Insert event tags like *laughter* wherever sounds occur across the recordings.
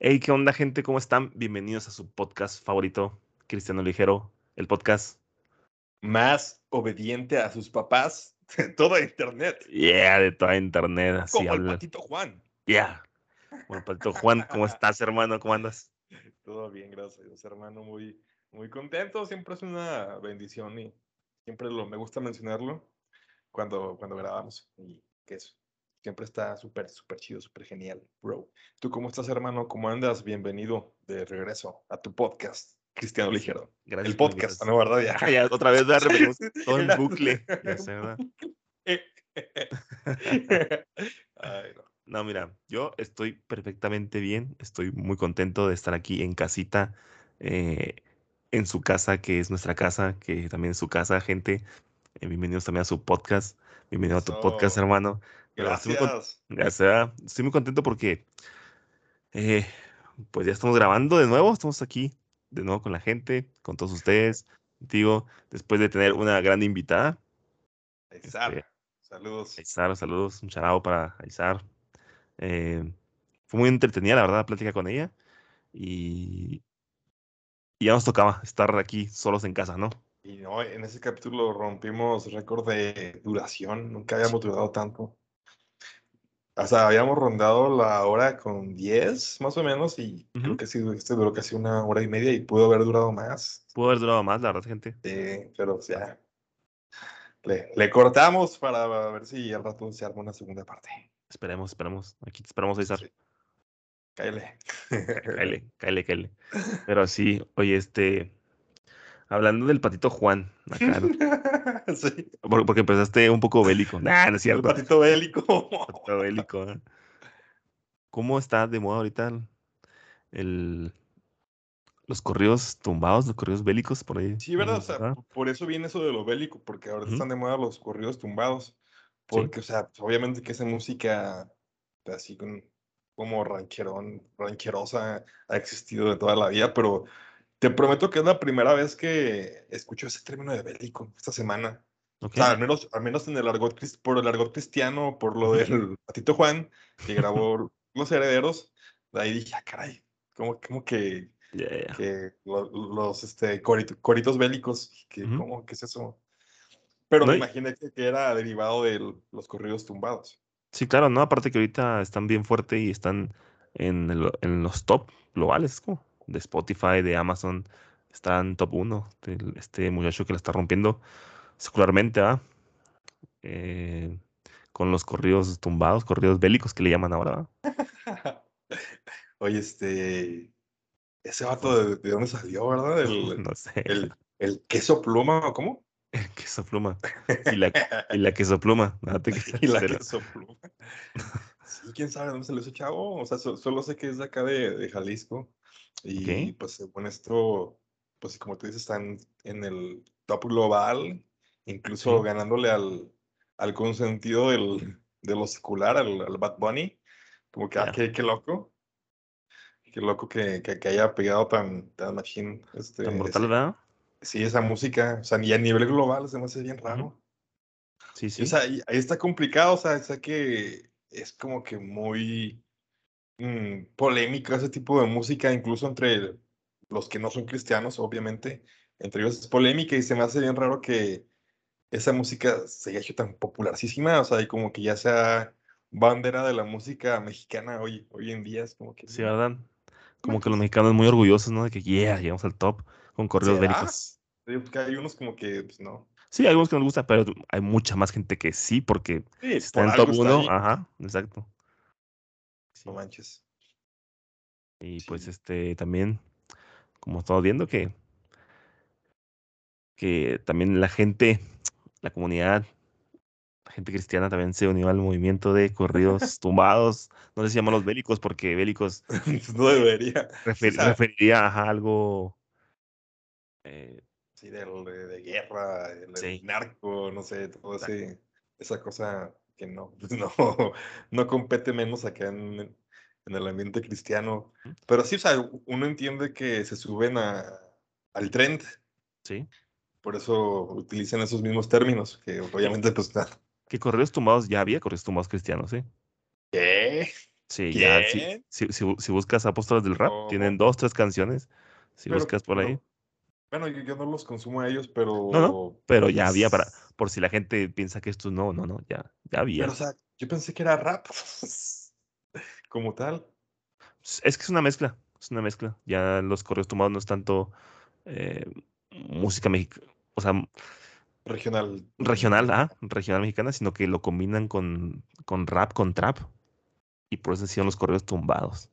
Hey, ¿qué onda, gente? ¿Cómo están? Bienvenidos a su podcast favorito, Cristiano Ligero, el podcast. Más obediente a sus papás *laughs* de toda internet. Yeah, de toda internet. Así Como el habla. patito Juan. Yeah. Bueno, Patito Juan, ¿cómo *laughs* estás, hermano? ¿Cómo andas? Todo bien, gracias Dios, hermano. Muy, muy contento. Siempre es una bendición y siempre lo, me gusta mencionarlo cuando, cuando grabamos. Y que es, siempre está súper, súper chido, súper genial, bro. ¿Tú cómo estás, hermano? ¿Cómo andas? Bienvenido de regreso a tu podcast, Cristiano Ligero. Gracias. El podcast. ¿no? ¿Verdad? Ya. Ya, otra vez, *laughs* todo en bucle. Ya sé, ¿verdad? *laughs* Ay, no. *laughs* No, mira, yo estoy perfectamente bien. Estoy muy contento de estar aquí en casita, eh, en su casa, que es nuestra casa, que también es su casa, gente. Eh, bienvenidos también a su podcast. Bienvenido a tu podcast, hermano. Pero estoy muy Gracias. Estoy muy contento porque eh, pues ya estamos grabando de nuevo, estamos aquí de nuevo con la gente, con todos ustedes, contigo, después de tener una gran invitada. Aizar, Este, Saludos. Aizar, saludos, un charao para Aizar. Eh, fue muy entretenida, la verdad, la plática con ella. Y, y ya nos tocaba estar aquí solos en casa, ¿no? Y no, en ese capítulo rompimos récord de duración. Nunca habíamos durado tanto. O sea, habíamos rondado la hora con 10 más o menos y creo que sí, este duró casi una hora y media y pudo haber durado más. Pudo haber durado más, la verdad, gente. Sí, pero ya. Le, le cortamos para ver si al rato se arma una segunda parte. Esperemos, esperemos. Aquí te esperamos, Aizar. Sí. Cáele. Cáele, *laughs* cáele, cáele. Pero sí, oye, este. Hablando del patito Juan, acá, ¿no? *laughs* sí, Por- porque empezaste un poco bélico. Nah, *laughs* no es el cierto. patito bélico. Patito bélico. ¿eh? ¿Cómo está de moda ahorita el, el- los corridos tumbados, los corridos bélicos por ahí? Sí, ¿verdad? O sea, por eso viene eso de lo bélico, porque ahorita Ujú. están de moda los corridos tumbados. Porque, o sea, obviamente que esa música así con- como rancherón, rancherosa ha existido de toda la vida, pero te prometo que es la primera vez que escucho ese término de bélico esta semana. Ok. O sea, al menos, al menos en el argot, por el argot cristiano, por lo del Patito Juan, que grabó Los Herederos, de ahí dije, ah, caray, como, como que los este, corito- coritos bélicos, que, Ujú. ¿cómo? ¿Qué es eso? Pero No, me imaginé que, que era derivado de los corridos tumbados. Sí, claro, ¿no? Aparte que ahorita están bien fuerte y están en, el- en los top globales, como de Spotify, de Amazon. Están top 1. Este muchacho que la está rompiendo secularmente, ¿ah? Eh, con los corridos tumbados, corridos bélicos que le llaman ahora. *laughs* Oye, este, ese vato de, de dónde salió, ¿verdad? *laughs* El, No sé. el, el queso pluma, ¿o cómo? queso pluma. *laughs* Y la, y la queso pluma. no te creas, y la queso pluma. Sí, quién sabe dónde salió ese chavo. O sea, so- solo sé que es de acá de, de Jalisco. Y Ok. pues según esto, pues como tú dices, están en el top global, incluso ganándole al, al consentido del, de lo secular, al, al Bad Bunny. Como que, ah, Ya. qué, qué loco. Qué loco que, que, que haya pegado tan, tan machín. Este, Tan brutal, ¿verdad? sí, esa música. O sea, y a nivel global se me hace bien raro. Sí, sí. O sea, ahí está complicado, o sea, sé que es como que muy mm, polémico ese tipo de música, incluso entre los que no son cristianos, obviamente, entre ellos es polémica y se me hace bien raro que esa música se haya hecho tan popularísima, o sea, y como que ya sea bandera de la música mexicana hoy, hoy en día, es como que... Sí, mm, ¿verdad? Como que los mexicanos muy orgullosos, ¿no? De que, yeah, llegamos al top con corridos ¿Será? bélicos. Hay unos como que, pues no. Sí, hay algunos que nos gusta, pero hay mucha más gente que sí, porque Sí, está por en top está 1. ahí, Ajá, exacto. No manches. Y pues este también, como estamos viendo, que, que también la gente, la comunidad, la gente cristiana también se unió al movimiento de corridos *laughs* tumbados. No sé si llamarlos bélicos, porque bélicos *laughs* no debería. refer- referiría a algo. eh, Sí, de, de guerra, Sí. narco, no sé, todo ese, esa cosa que no, pues *laughs* no, no compete menos acá en, en el ambiente cristiano. Pero sí, o sea, uno entiende que se suben a, al trend, sí. por eso utilizan esos mismos términos, que obviamente pues nada. Que corridos tumbados ya había corridos tumbados cristianos, ¿sí? ¿Qué? Sí, ya, si, si, si bu- si buscas Apóstoles del Rap, tienen dos, tres canciones. Si Pero, buscas por ahí. Bueno, yo, yo no los consumo a ellos, No, pero. no, pero ya había para, por si la gente piensa que esto no, no, no, ya, ya Pero, había. o sea, yo pensé que era rap. *laughs* Como tal. Es que es una mezcla, es una mezcla. Ya los correos tumbados no es tanto eh, música mexicana, o sea, Regional. regional, ah, regional mexicana, sino que lo combinan con, con rap, con trap. Y por eso decían los correos tumbados.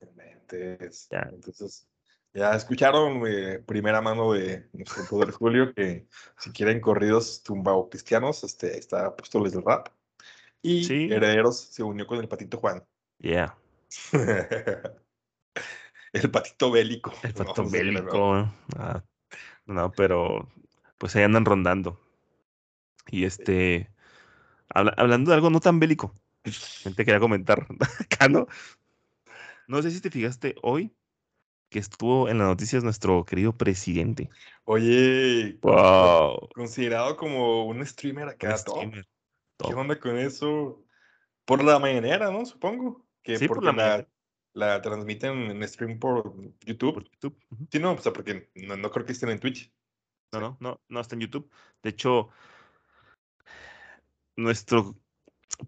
Entonces, Ya. entonces, ya escucharon eh, primera mano de nuestro poder Julio que si quieren corridos tumbao cristianos, este, está Apóstoles del Rap. Y Sí. Herederos se unió con el Patito Juan. Yeah, *laughs* el Patito Bélico. *laughs* el No, no veo. bélico. ah, no, pero pues ahí andan rondando. Y este, habla- hablando de algo no tan bélico, *laughs* gente quería comentar acá, ¿no? No sé si te fijaste hoy que estuvo en las noticias nuestro querido presidente. Oye, Wow. considerado como un streamer Un acá top. ¿Qué onda con eso? Por la mañanera, ¿no? Supongo. Que Sí, por la la, mañanera. la transmiten en stream por YouTube. Por YouTube. Sí, no, o sea, porque no, no creo que estén en Twitch. No, Sí. no, no, no está en YouTube. De hecho, nuestro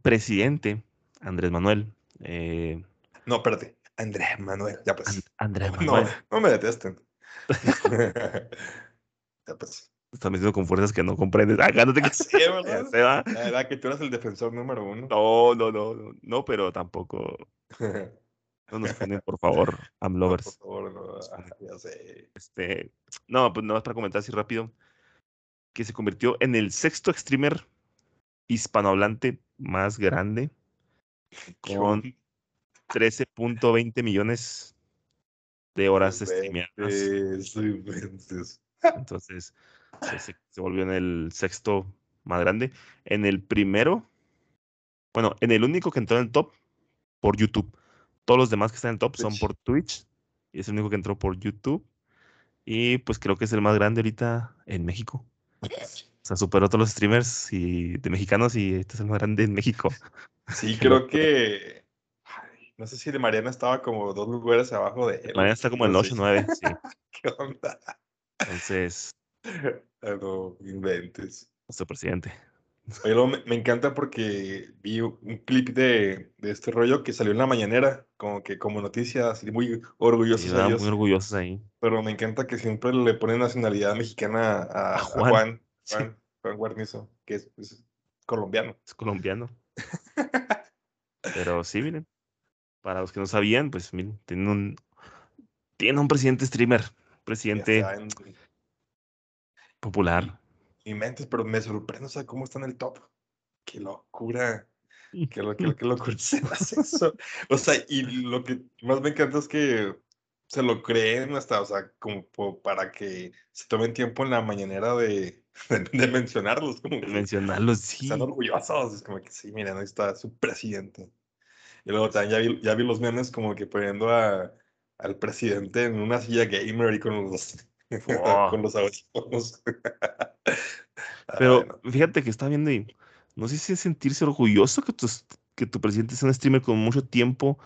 presidente, Andrés Manuel, eh, No, espérate. Andrés Manuel, ya pues. Andrés No, Manuel, no me detesten. *laughs* ya pues. está metiendo con fuerzas que no comprendes. Acá no te ¿verdad? se va. La verdad que tú eras el defensor número uno. No, no, no, no, no, pero tampoco, *laughs* no nos funen, por favor, No, Amlovers. por favor, no. Ah, ya sé. Este, no, pues nada más para comentar así rápido, que se convirtió en el sexto streamer hispanohablante más grande, ¿Qué con? 13.20 millones de horas streameadas. Entonces, se, se volvió en el sexto más grande. En el primero, bueno, en el único que entró en el top por YouTube. Todos los demás que están en el top son por Twitch. Y es el único que entró por YouTube. Y pues creo que es el más grande ahorita en México. O sea, superó a todos los streamers y, de mexicanos y este es el más grande en México. Sí, *laughs* creo que. No sé si de Mariana estaba como dos lugares abajo de él. Mañana está como en el no 8 sé. 9, sí. *laughs* ¿Qué onda? Entonces, *laughs* Ah, no, inventes. nuestro presidente. Oye, luego me, me encanta porque vi un clip de, de este rollo que salió en la mañanera, como que como noticia, así muy orgullosos Sí, ellos. muy orgullosos ahí. Pero me encanta que siempre le ponen nacionalidad mexicana a, A a Juan. Juan, Sí. Juan, Juan Guarnizo, que es, es colombiano. Es colombiano. *laughs* Pero sí, miren. Para los que no sabían, pues miren, tienen un, tienen un presidente streamer, presidente popular. mi mente, pero me sorprende, o sea, cómo está en el top. Qué locura. *laughs* Qué, lo, qué, qué locura *laughs* se hace eso. O sea, y lo que más me encanta es que se lo creen hasta, o sea, como para que se tomen tiempo en la mañanera de, *laughs* de, de mencionarlos, como que Mencionarlo, sí. están orgullosos. Es como que sí, miren, ahí está su presidente. Y luego también ya vi, ya vi los memes como que poniendo a, al presidente en una silla gamer y con los, *laughs* Oh. con los audífonos. *laughs* Ah, Pero bueno. fíjate que está viendo y no sé si es sentirse orgulloso que tu, que tu presidente sea un streamer con mucho tiempo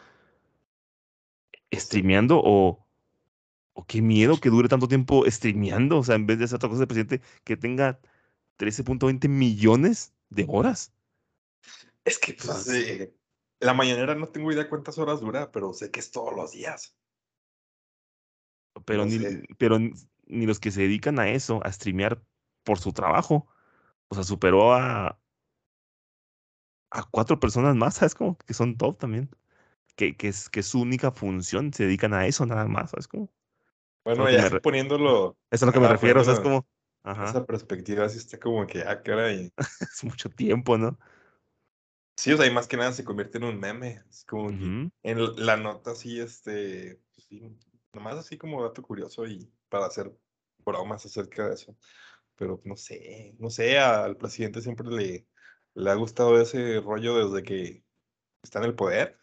streameando o, o qué miedo que dure tanto tiempo streameando. O sea, en vez de hacer otra cosa de presidente, que tenga 13.20 millones de horas. Es que, pues, la mañanera no tengo idea cuántas horas dura, pero sé que es todos los días. Pero, No ni, sé. pero ni los que se dedican a eso, a streamear por su trabajo. O sea, superó a, a cuatro personas más, ¿sabes? Como que son top también. Que, que, es, que es su única función, se dedican a eso nada más, ¿sabes? Como, Bueno, ya re- poniéndolo eso es a lo que me refiero, ¿sabes? poniéndolo Como, ajá, esa perspectiva, sí está como que, ah, caray. *laughs* es mucho tiempo, ¿no? Sí, o sea, y más que nada se convierte en un meme. Es como en la nota así, este, pues sí, nomás así como dato curioso y para hacer bromas acerca de eso. Pero no sé, no sé, al presidente siempre le, le ha gustado ese rollo desde que está en el poder.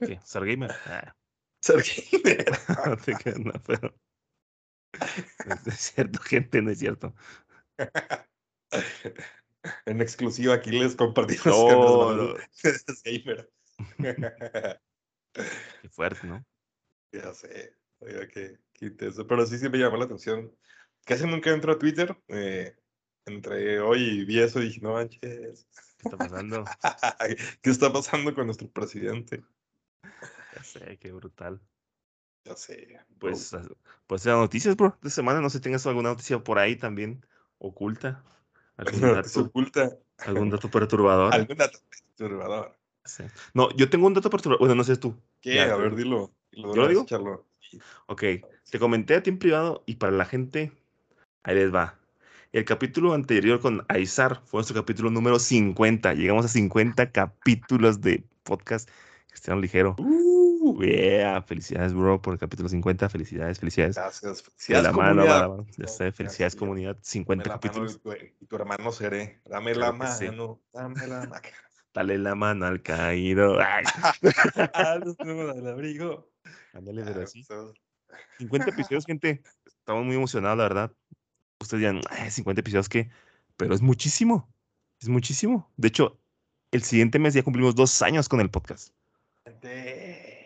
¿Qué? ¿Ser gamer? Ah, *laughs* Ser gamer. *laughs* no te creas, no, pero. *laughs* No es cierto, gente, no es cierto. En exclusiva aquí les compartimos No, no. *laughs* Qué fuerte, ¿no? Ya sé, oiga, qué, qué intenso. Pero sí, sí me llamó la atención. Casi nunca entro a Twitter. eh, entre hoy y vi eso y dije, no manches. ¿Qué está pasando? *laughs* ¿Qué está pasando con nuestro presidente? Ya sé, qué brutal. Ya sé. Pues, pues las noticias, bro, de semana. No sé si tengas alguna noticia por ahí también oculta. Algún bro, *laughs* se dato, oculta algún dato perturbador. algún dato perturbador. Sí. No, yo tengo un dato perturbador. Bueno, no sé tú. ¿Qué? Ya, a ver, dilo. dilo ¿Yo lo digo? échalo. Ok, te comenté a ti en privado y para la gente, ahí les va. El capítulo anterior con Aizar fue nuestro capítulo número 50. Llegamos a 50 capítulos de podcast Cristiano Ligero. Uh, Yeah, felicidades, bro, por el capítulo 50. Felicidades, felicidades. gracias. De Felicidades, la mano, comunidad. va, va, Ya sé, felicidades, Así, comunidad. Dame 50 la mano capítulos. y tu, hermano seré. Dame la que sí. mano. Dame la mano. *laughs* Dale la mano al caído. Ay, *laughs* *laughs* Al desnudo del abrigo. ándale, pero Ah, así. pues, 50 episodios, gente. Estamos muy emocionados, la verdad. Ustedes dirán, "Ay, 50 episodios, ¿qué? Pero es muchísimo. Es muchísimo. De hecho, el siguiente mes ya cumplimos dos años con el podcast. gente.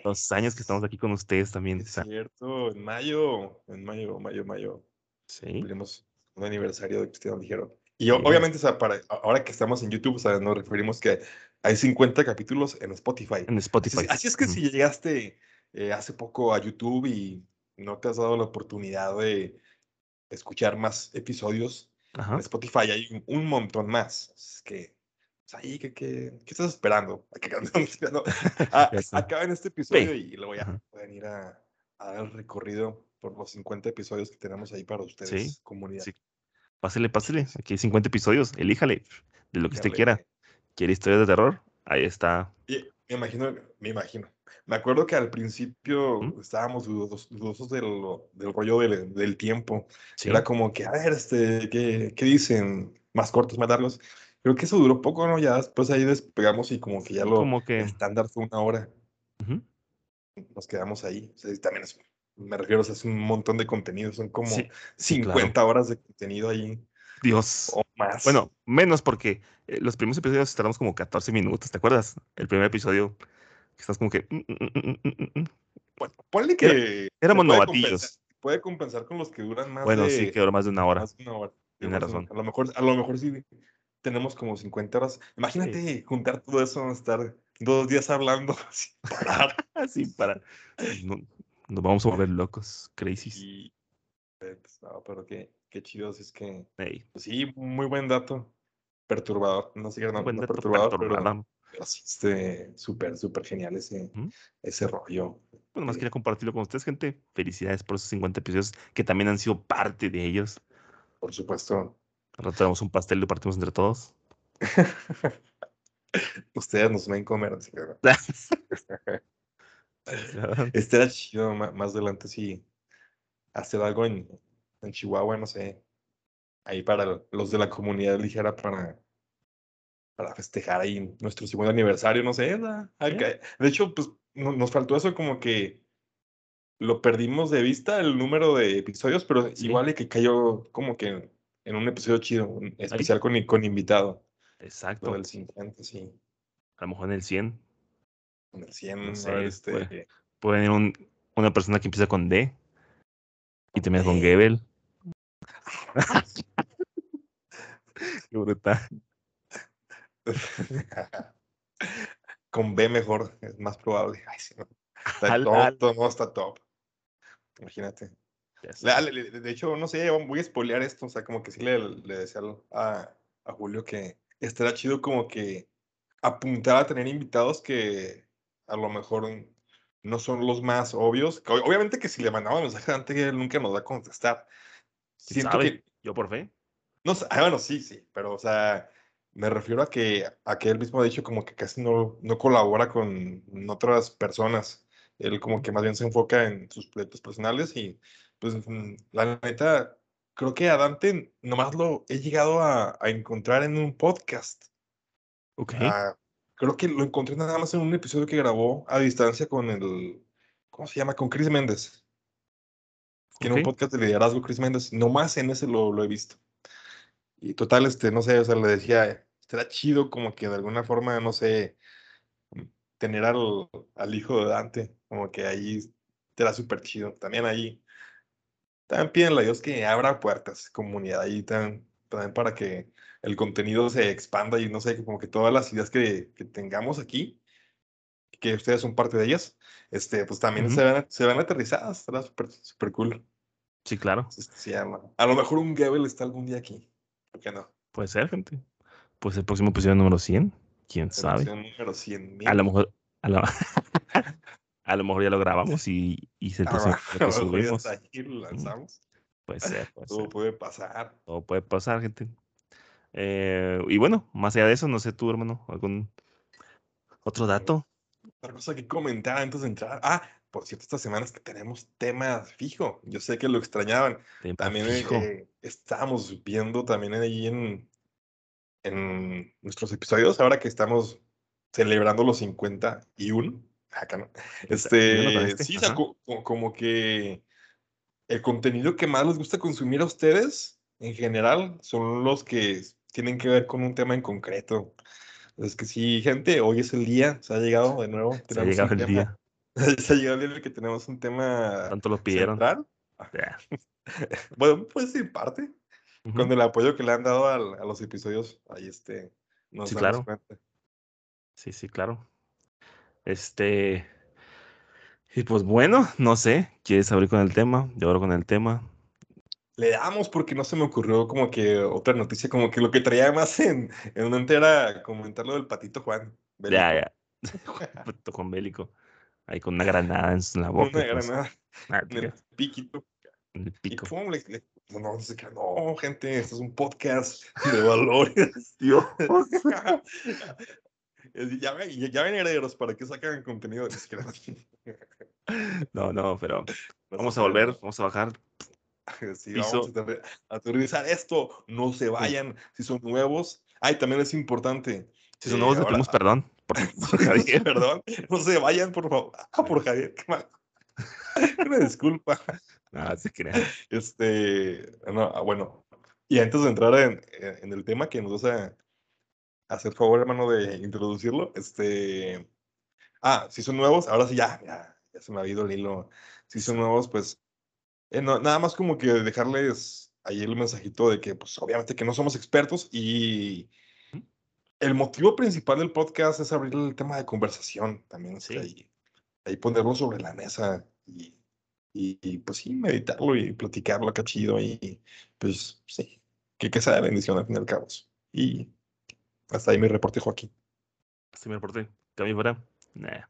Dos años que estamos aquí con ustedes también. Es cierto, en mayo, en mayo, mayo, mayo, sí, cumplimos un aniversario de Cristiano Ligero. Y Yes. obviamente, o sea, para, ahora que estamos en YouTube, o sea, nos referimos que hay 50 capítulos en Spotify. en Así, Spotify. es- así es que Ujú. si llegaste eh, hace poco a YouTube y no te has dado la oportunidad de escuchar más episodios, Ajá. en Spotify hay un, un montón más. Es que, ahí, ¿qué, qué, qué estás esperando? ¿A que- no, a- Ya sé. acaben este episodio Ve. y luego ya Ajá. pueden ir a, a dar el recorrido por los 50 episodios que tenemos ahí para ustedes, comunidad. sí. Pásele, pásele. Aquí hay 50 episodios. Elíjale de lo que usted quiera. ¿Quiere historias de terror? Ahí está. Y me imagino, me imagino. Me acuerdo que al principio ¿Mm? estábamos dudosos, dudosos del, del rollo del, del tiempo. Sí. Era como que, a ver, este, ¿qué, qué dicen? Más cortos, más largos. Creo que eso duró poco, ¿no? Ya después ahí despegamos y como que ya lo Como que. estándar fue una hora. Nos quedamos ahí. O sea, y también es, me refiero, o sea, es un montón de contenido. Son como Sí, sí, claro. 50 horas de contenido ahí Dios. o más. Bueno, menos porque eh, los primeros episodios tardamos como 14 minutos, ¿te acuerdas? El primer episodio, que estás como que... mm, mm, mm, mm. Bueno, ponle que éramos novatillos. Puede compensar con los que duran más Bueno, de, sí, que duró más de una hora. más de una hora. Tiene Más de una- razón. A lo mejor, a lo mejor sí tenemos como 50 horas. Imagínate juntar todo eso, estar dos días hablando *laughs* sin parar. *laughs* Así para... no- nos vamos a volver locos, crazy. y, eh, pues, no, pero qué, qué chido, es que, pues sí, muy buen dato. Perturbador, no sé qué, no, buen no dato perturbador, perturbador. pero sí, este, súper, súper genial ese, ese rollo. Bueno, más Eh, quería compartirlo con ustedes, gente. Felicidades por esos 50 episodios que también han sido parte de ellos. Por supuesto, Ahora tenemos un pastel y lo partimos entre todos. *laughs* ustedes nos ven comer. así que. *laughs* *laughs* Este era chido más adelante, sí. Hacer algo en, en Chihuahua, no sé. Ahí para los de la comunidad ligera para, para festejar ahí nuestro segundo aniversario, no sé. De hecho, pues no- nos faltó eso como que lo perdimos de vista el número de episodios, pero Sí. igual y que cayó como que en un episodio chido, un especial con, con invitado. Exacto. Lo del 50, sí. A lo mejor en el 100 En el 100, No a sé, ver, este, puede- puede venir un- una persona que empieza con D y termina con D. Gebel. *laughs* Qué brutal. *laughs* Con B mejor, es más probable. Ay, sí, no. Está Al- top, al- todo no está top. Imagínate. De hecho, no sé, voy a spoilear esto. O sea, como que sí le, le decía a, a Julio que estaría chido como que apuntar a tener invitados que a lo mejor no son los más obvios. obviamente que si le mandamos mensaje antes, él nunca nos va a contestar. ¿Quién Siento sabe? que Yo por fe. no ah, bueno, sí, sí, pero o sea, me refiero a que, a que él mismo ha dicho como que casi no, no colabora con otras personas. Él como que más bien se enfoca en sus proyectos personales y pues mm, la neta, creo que a Dante nomás lo he llegado a, a encontrar en un podcast. Ok. Ah, creo que lo encontré nada más en un episodio que grabó a distancia con el, ¿cómo se llama? Con Chris Méndez. Tiene un podcast de liderazgo Chris Méndez. Nomás en ese lo, lo he visto. Y total, este, no sé, o sea, le decía, estará chido como que de alguna forma, no sé, tener al, al hijo de Dante, como que ahí da súper chido. También ahí, también pídenle a Dios que abra puertas, comunidad ahí también, también para que el contenido se expanda y no sé, como que todas las ideas que, que tengamos aquí, que ustedes son parte de ellas, este, pues también Ujú. se, van, se van aterrizadas, estará súper súper cool. Sí, claro. Se, se llama. A lo mejor un Gebel está algún día aquí. ¿Por qué no? Puede ser, gente. Pues el próximo episodio número 100. ¿Quién Se sabe? número 100 mil. A lo mejor... A lo, *laughs* *laughs* a lo mejor ya lo grabamos *laughs* y, y es el próximo A que lo ya subimos. aquí, lo lanzamos. Puede ser, puede *laughs* Todo ser. puede pasar. Todo puede pasar, gente. Eh, y bueno, más allá de eso, no sé tú, hermano, algún otro dato. Otra cosa que comentar antes de entrar. Ah, por cierto, estas semanas que tenemos tema fijo. Yo sé que lo extrañaban. Tema También eh, eh, estábamos viendo también ahí en, en nuestros episodios, ahora que estamos celebrando los 51. Acá no. Bueno, con Este, sí, o sea, ajá. co- co- como que el contenido que más les gusta consumir a ustedes, en general, son los que tienen que ver con un tema en concreto. Es que sí, gente, hoy es el día, se ha llegado de nuevo. Se ha llegado el tema- día. *laughs* se ha llegado el día en el que tenemos un tema Tanto lo pidieron. Ya. *laughs* Bueno, pues sí, parte. Con el apoyo que le han dado al- a los episodios, ahí este, nos Sí, damos claro. cuenta. Sí, sí, claro. Este. Y pues bueno, no sé. ¿Quieres abrir con el tema? Yo abro con el tema. Le damos porque no se me ocurrió como que otra noticia, como que lo que traía más en, en mente era comentar lo del patito Juan. Ya, bélico. ya. *laughs* Puto con bélico. Ahí con una granada en la boca. Una y pues, granada ah, en el piquito. en el Y pico. pum, le, le- no, no, se queda, no, gente, esto es un podcast de valores. *laughs* Dios. *laughs* Ya, ven, ya, ven herederos, ¿para qué sacan contenido? Ni siquiera- *laughs* No, no, pero vamos a volver, vamos a bajar. *laughs* Sí, Piso. vamos a a aterrizar esto. No se vayan. Si son nuevos. Ay, también es importante. Si son eh, nuevos, le pedimos perdón. Por, *laughs* por Javier. Perdón. No se vayan, por favor. Ah, por Javier. qué mal. Una disculpa. No, se crean. Este, no, ah, bueno, y antes de entrar en, en- en el tema que nos vas a hacer favor, hermano, de introducirlo, este, ah, si son nuevos, ahora sí ya, ya, ya se me ha ido el hilo. Si son nuevos, pues, eh, no, nada más como que dejarles ahí el mensajito de que, pues, obviamente que no somos expertos y el motivo principal del podcast es abrir el tema de conversación también, Sí. ahí, ahí ponerlo sobre la mesa y, y, y, pues sí, meditarlo y platicarlo acá chido y pues sí, que, que sea de bendición al fin y al cabo. Y hasta ahí mi reporte, Joaquín. Sí, me reporté. ¿Cambio fuera? Nah.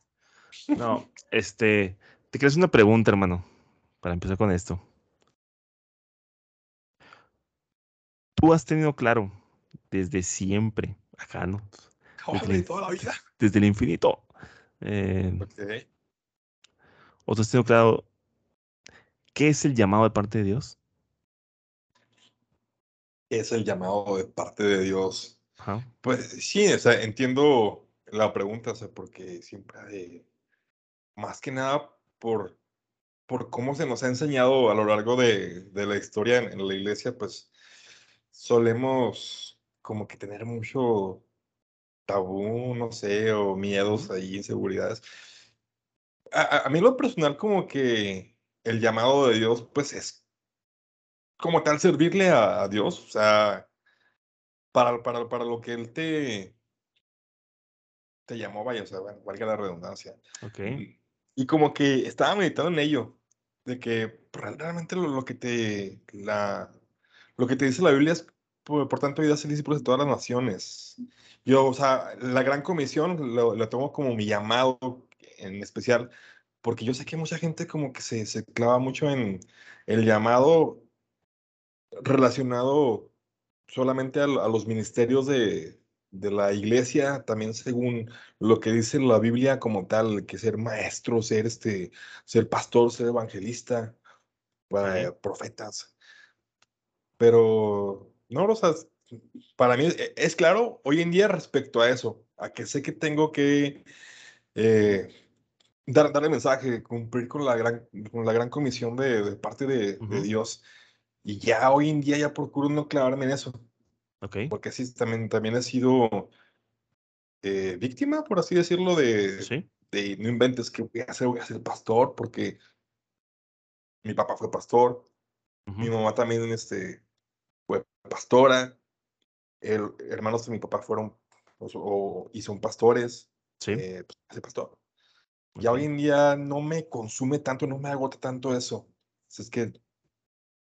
No, *laughs* este. Te quiero hacer una pregunta, hermano. Para empezar con esto. Tú has tenido claro desde siempre, acá, ¿no? *laughs* Desde, *laughs* toda la vida. desde el infinito. eh. ¿O tú has tenido claro qué es el llamado de parte de Dios? Es el llamado de parte de Dios. Ajá. Pues sí, o sea, entiendo la pregunta, o sea, porque siempre hay, más que nada por, por cómo se nos ha enseñado a lo largo de, de la historia en, en la iglesia, pues solemos como que tener mucho tabú, no sé, o miedos ahí, inseguridades. A, mí lo personal como que el llamado de Dios, pues es como tal servirle a, a Dios, o sea, para, para, para lo que Él te, te llamó, vaya, o sea, bueno, valga la redundancia. Ok. Y, y como que estaba meditando en ello, de que real- realmente lo, lo que te, la, lo que te dice la Biblia es, por, por tanto, vida ser discípulos de todas las naciones. Yo, o sea, la gran comisión lo, lo tomo como mi llamado en especial, porque yo sé que mucha gente como que se, se clava mucho en el llamado relacionado solamente a, a los ministerios de, de la iglesia, también según lo que dice la Biblia como tal, que ser maestro, ser este, ser pastor, ser evangelista, eh, profetas. Pero no, o sea, para mí es, es claro hoy en día respecto a eso, a que sé que tengo que eh, dar, dar el mensaje, cumplir con la gran, con la gran comisión de, de parte de. Dios. Y ya hoy en día ya procuro no clavarme en eso, Ok. porque sí, también, también he sido eh, víctima, por así decirlo, de, Sí. de no inventes que voy a hacer, voy a ser pastor, porque mi papá fue pastor, mi ujú, mamá también este, fue pastora, el, hermanos de mi papá fueron o, o- y son pastores, Sí. eh, pues, pastor. Ya ok, hoy en día no me consume tanto, no me agota tanto eso. Pues Es que,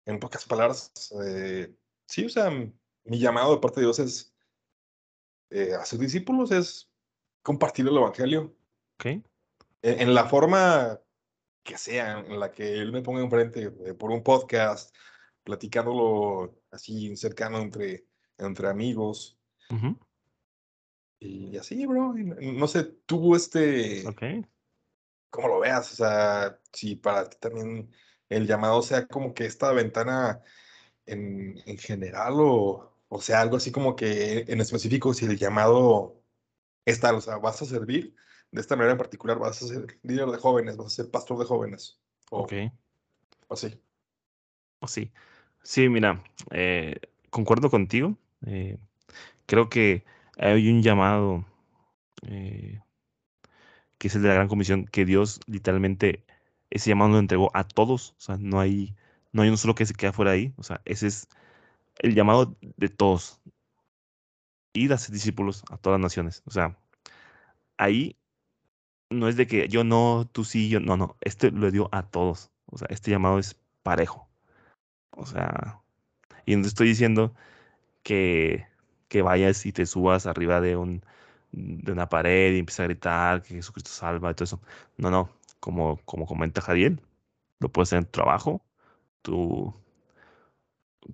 en pocas palabras, eh, sí, o sea, mi llamado de parte de Dios es eh, hacer discípulos, es compartir el evangelio ok, en, en la forma que sea, en la que él me ponga enfrente, eh, por un podcast, platicándolo así cercano entre, entre amigos. Y así, bro. no sé, tú, este, ok. cómo lo veas, o sea, si para ti también el llamado sea como que esta ventana en, en general o, o sea, algo así como que en específico, si el llamado es tal, o sea, vas a servir de esta manera en particular, vas a ser líder de jóvenes, vas a ser pastor de jóvenes, Ok, o, o así. o sí. Sí, mira, eh, concuerdo contigo. eh, creo que hay un llamado eh, que es el de la gran comisión, que Dios literalmente ese llamado lo entregó a todos. O sea, no hay, no hay uno solo que se queda fuera ahí. O sea, ese es el llamado de todos. Ir a ser discípulos a todas las naciones. O sea, ahí no es de que yo no, tú sí, yo no, no. Este lo dio a todos. O sea, este llamado es parejo. O sea, y no estoy diciendo que, que vayas y te subas arriba de un de una pared y empieces a gritar que Jesucristo salva y todo eso. No, no, como, como comenta Jadiel, lo puedes hacer en tu trabajo, tu,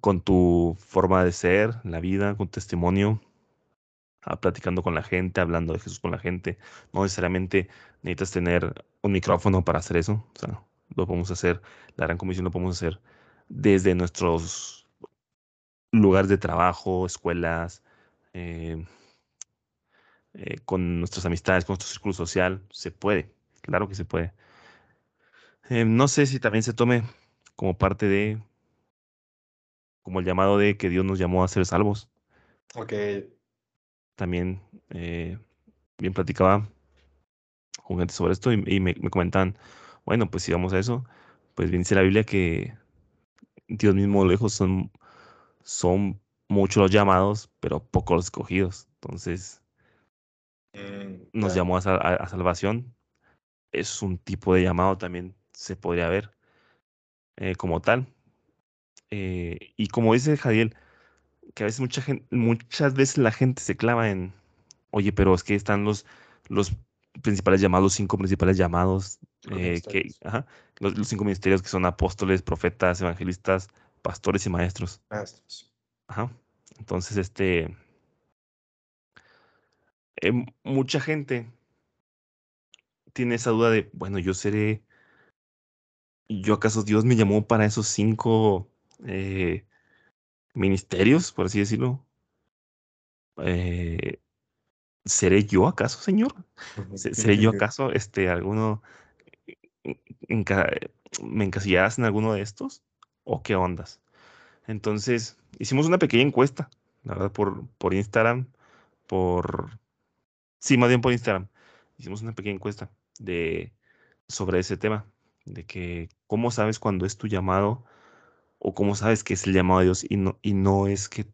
con tu forma de ser, la vida, con testimonio, ah, platicando con la gente, hablando de Jesús con la gente. No necesariamente necesitas tener un micrófono para hacer eso. O sea, lo podemos hacer, la gran comisión lo podemos hacer desde nuestros lugares de trabajo, escuelas, eh, eh, con nuestras amistades, con nuestro círculo social. Se puede, claro que se puede. Eh, no sé si también se tome como parte de, como el llamado de que Dios nos llamó a ser salvos. Ok, También eh, bien platicaba con gente sobre esto y, y me, me comentaban, bueno, pues si vamos a eso, pues bien dice la Biblia que Dios mismo lejos son, son muchos los llamados, pero pocos los escogidos. Entonces mm, nos llamó a, sal- a- a salvación. Es un tipo de llamado también, se podría ver eh, como tal. Eh, y como dice Jadiel, que a veces mucha gente, muchas veces la gente se clava en, oye, pero es que están los, los principales llamados, los cinco principales llamados, eh, que, ajá, los, los cinco ministerios que son apóstoles, profetas, evangelistas, pastores y maestros. maestros. Ajá. Entonces, este, eh, mucha gente tiene esa duda de, bueno, yo seré, ¿yo acaso Dios me llamó para esos cinco eh, ministerios, por así decirlo? Eh, ¿seré yo acaso, Señor? ¿Se- ¿Seré yo acaso este, alguno, enca- me encasillarás en alguno de estos? ¿O qué ondas? Entonces, hicimos una pequeña encuesta, la verdad, por, por Instagram, por, sí, más bien por Instagram. Hicimos una pequeña encuesta de, sobre ese tema, de que cómo sabes cuándo es tu llamado o cómo sabes que es el llamado de Dios y no, y no es que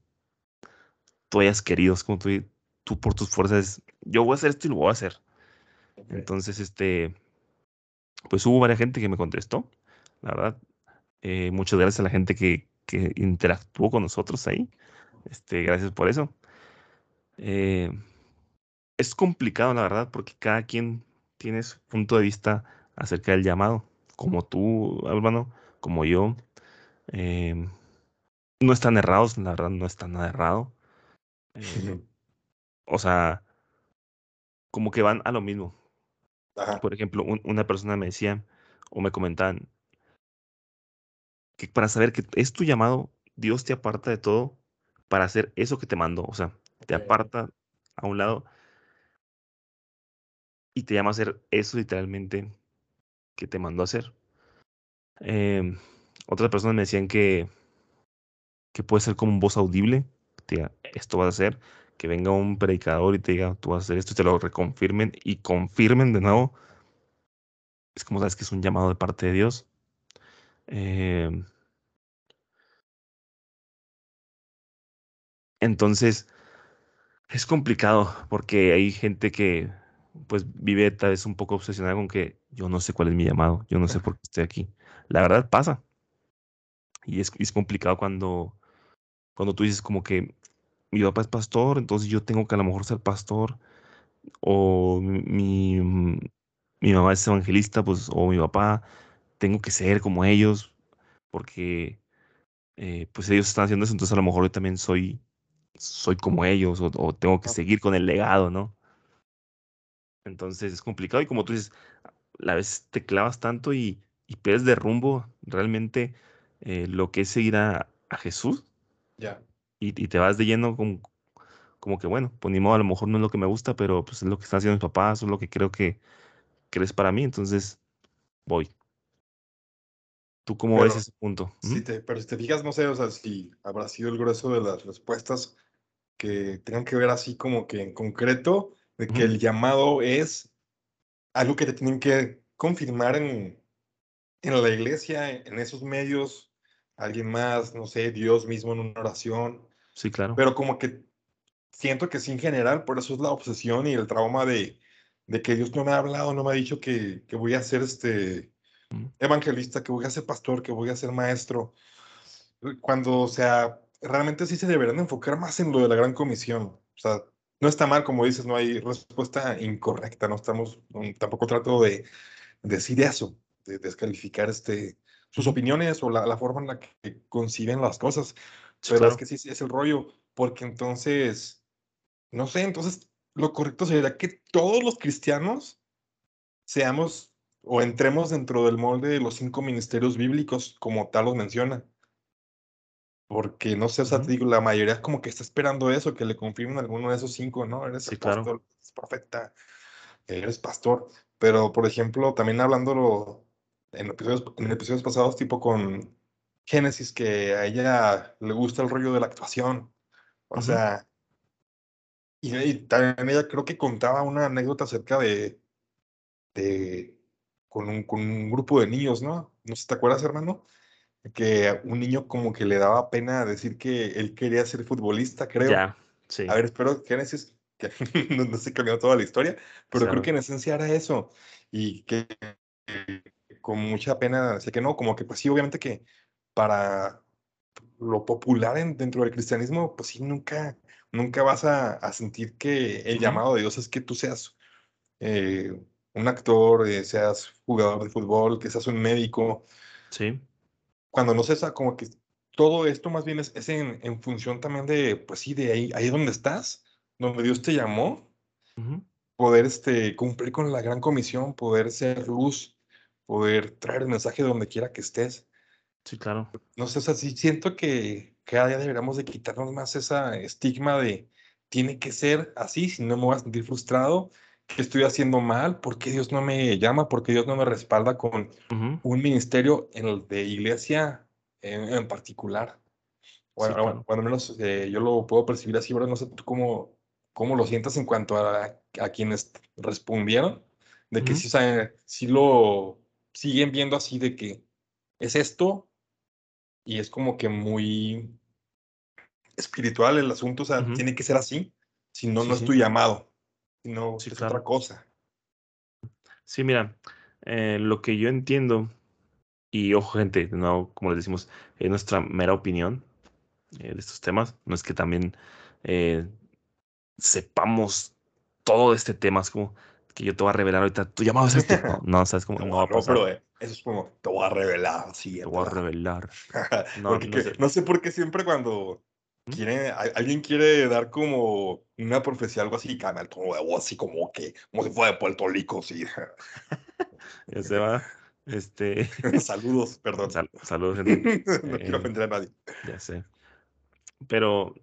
tú hayas querido, es como tú, tú por tus fuerzas, yo voy a hacer esto y lo voy a hacer. Entonces, este, pues hubo varias gente que me contestó, la verdad. Eh, muchas gracias a la gente que, que interactuó con nosotros ahí. Este, gracias por eso. Eh, es complicado, la verdad, porque cada quien tiene su punto de vista acerca del llamado. Como tú, hermano, como yo. Eh, no están errados, la verdad, no está nada errado. Eh, o sea, como que van a lo mismo. Ajá, Por ejemplo, un- una persona me decía o me comentaban que para saber que es tu llamado, Dios te aparta de todo para hacer eso que te mandó. O sea, te aparta a un lado y te llama a hacer eso literalmente que te mandó a hacer. Em, otras personas me decían que, que puede ser como un voz audible, te diga, esto vas a hacer, que venga un predicador y te diga, tú vas a hacer esto, y te lo reconfirmen y confirmen de nuevo, es como sabes que es un llamado de parte de Dios. Eh, entonces, es complicado porque hay gente que pues vive tal vez un poco obsesionada con que yo no sé cuál es mi llamado, yo no sé por qué estoy aquí. La verdad pasa. Y es, es complicado cuando, cuando tú dices como que mi papá es pastor, entonces yo tengo que a lo mejor ser pastor, o mi, mi mamá es evangelista, pues, o mi papá, tengo que ser como ellos, porque eh, pues ellos están haciendo eso, entonces a lo mejor yo también soy, soy como ellos, o, o tengo que seguir con el legado, ¿no? Entonces es complicado y como tú dices, la vez te clavas tanto y, y pierdes de rumbo realmente eh, lo que es seguir a, a Jesús Ya. y, y te vas de lleno con, como que bueno, pues ni modo, a lo mejor no es lo que me gusta, pero pues es lo que están haciendo mis papás, es lo que creo que, que es para mí, entonces voy. ¿Tú cómo ves Pero ese punto? si te, pero si te fijas, no sé, o sea, si habrá sido el grueso de las respuestas que tengan que ver así como que en concreto, de que Ujú. el llamado es algo que te tienen que confirmar en, en la iglesia, en esos medios, alguien más, no sé, Dios mismo en una oración, Sí, claro. pero como que siento que sí en general, por eso es la obsesión y el trauma de, de que Dios no me ha hablado, no me ha dicho que, que voy a ser este evangelista, que voy a ser pastor, que voy a ser maestro, cuando, o sea, realmente sí se deberían enfocar más en lo de la gran comisión. O sea, no está mal, como dices, no hay respuesta incorrecta, no estamos, no- tampoco trato de decir eso, de descalificar este, sus opiniones o la, la forma en la que conciben las cosas, pero es claro. que sí, sí es el rollo, porque entonces, no sé, entonces lo correcto sería que todos los cristianos seamos o entremos dentro del molde de los cinco ministerios bíblicos, como tal los menciona. Porque no sé, o sea, te digo, la mayoría como que está esperando eso, que le confirmen alguno de esos cinco, ¿no? Eres Sí, claro. apóstol, eres profeta, eres pastor. Pero, por ejemplo, también hablándolo en episodios, en episodios pasados, tipo con Génesis, que a ella le gusta el rollo de la actuación. O sea, y, y también ella creo que contaba una anécdota acerca de, de con un, con un grupo de niños, ¿no? No sé te acuerdas, hermano que un niño como que le daba pena decir que él quería ser futbolista, creo. Ya, sí, A ver, espero que que *laughs* no, no se cambió toda la historia, pero creo que en esencia era eso. Y que con mucha pena decía que no, como que pues sí, obviamente que para lo popular en- dentro del cristianismo, pues sí, nunca, nunca vas a, a sentir que el llamado de Dios es que tú seas eh, un actor, eh, seas jugador de fútbol, que seas un médico Sí. Cuando no se sabe, como que todo esto más bien es, es en, en función también de, pues sí, de ahí, ahí donde estás, donde Dios te llamó, Ujú. poder este, cumplir con la gran comisión, poder ser luz, poder traer el mensaje donde quiera que estés. Sí, claro. No sé, o sea, sí siento que cada día deberíamos de quitarnos más esa estigma de tiene que ser así, si no me voy a sentir frustrado, que estoy haciendo mal, por qué Dios no me llama, por qué Dios no me respalda con un ministerio en el de iglesia en, en particular. Bueno, bueno, claro. bueno, al menos eh, yo lo puedo percibir así, ¿verdad? No sé tú cómo, cómo lo sientas en cuanto a, a quienes respondieron, de que sí, saben- sí lo siguen viendo así de que es esto y es como que muy espiritual el asunto, o sea, tiene que ser así, si no, Sí, no es tu sí. llamado, si no Sí, es otra claro. cosa. Sí, mira, eh, lo que yo entiendo, y ojo, gente, no, como les decimos, es nuestra mera opinión eh, de estos temas. No es que también eh, sepamos todo de este tema. Es como que yo te voy a revelar ahorita, tu llamado *laughs* es este. No, no, sabes cómo no va a- a no, pero eh, eso es como, te voy a revelar así, Te voy a revelar. *laughs* No, Porque no sé. no sé por qué siempre cuando. Quiere, alguien quiere dar como una profecía, algo así, cambia el tono de voz, así como que, como si fuera de Puerto Rico, sí. *laughs* Ya se va. Este, *laughs* Saludos, perdón. sal- saludos, gente. *laughs* No quiero ofender a nadie. ya sé. Pero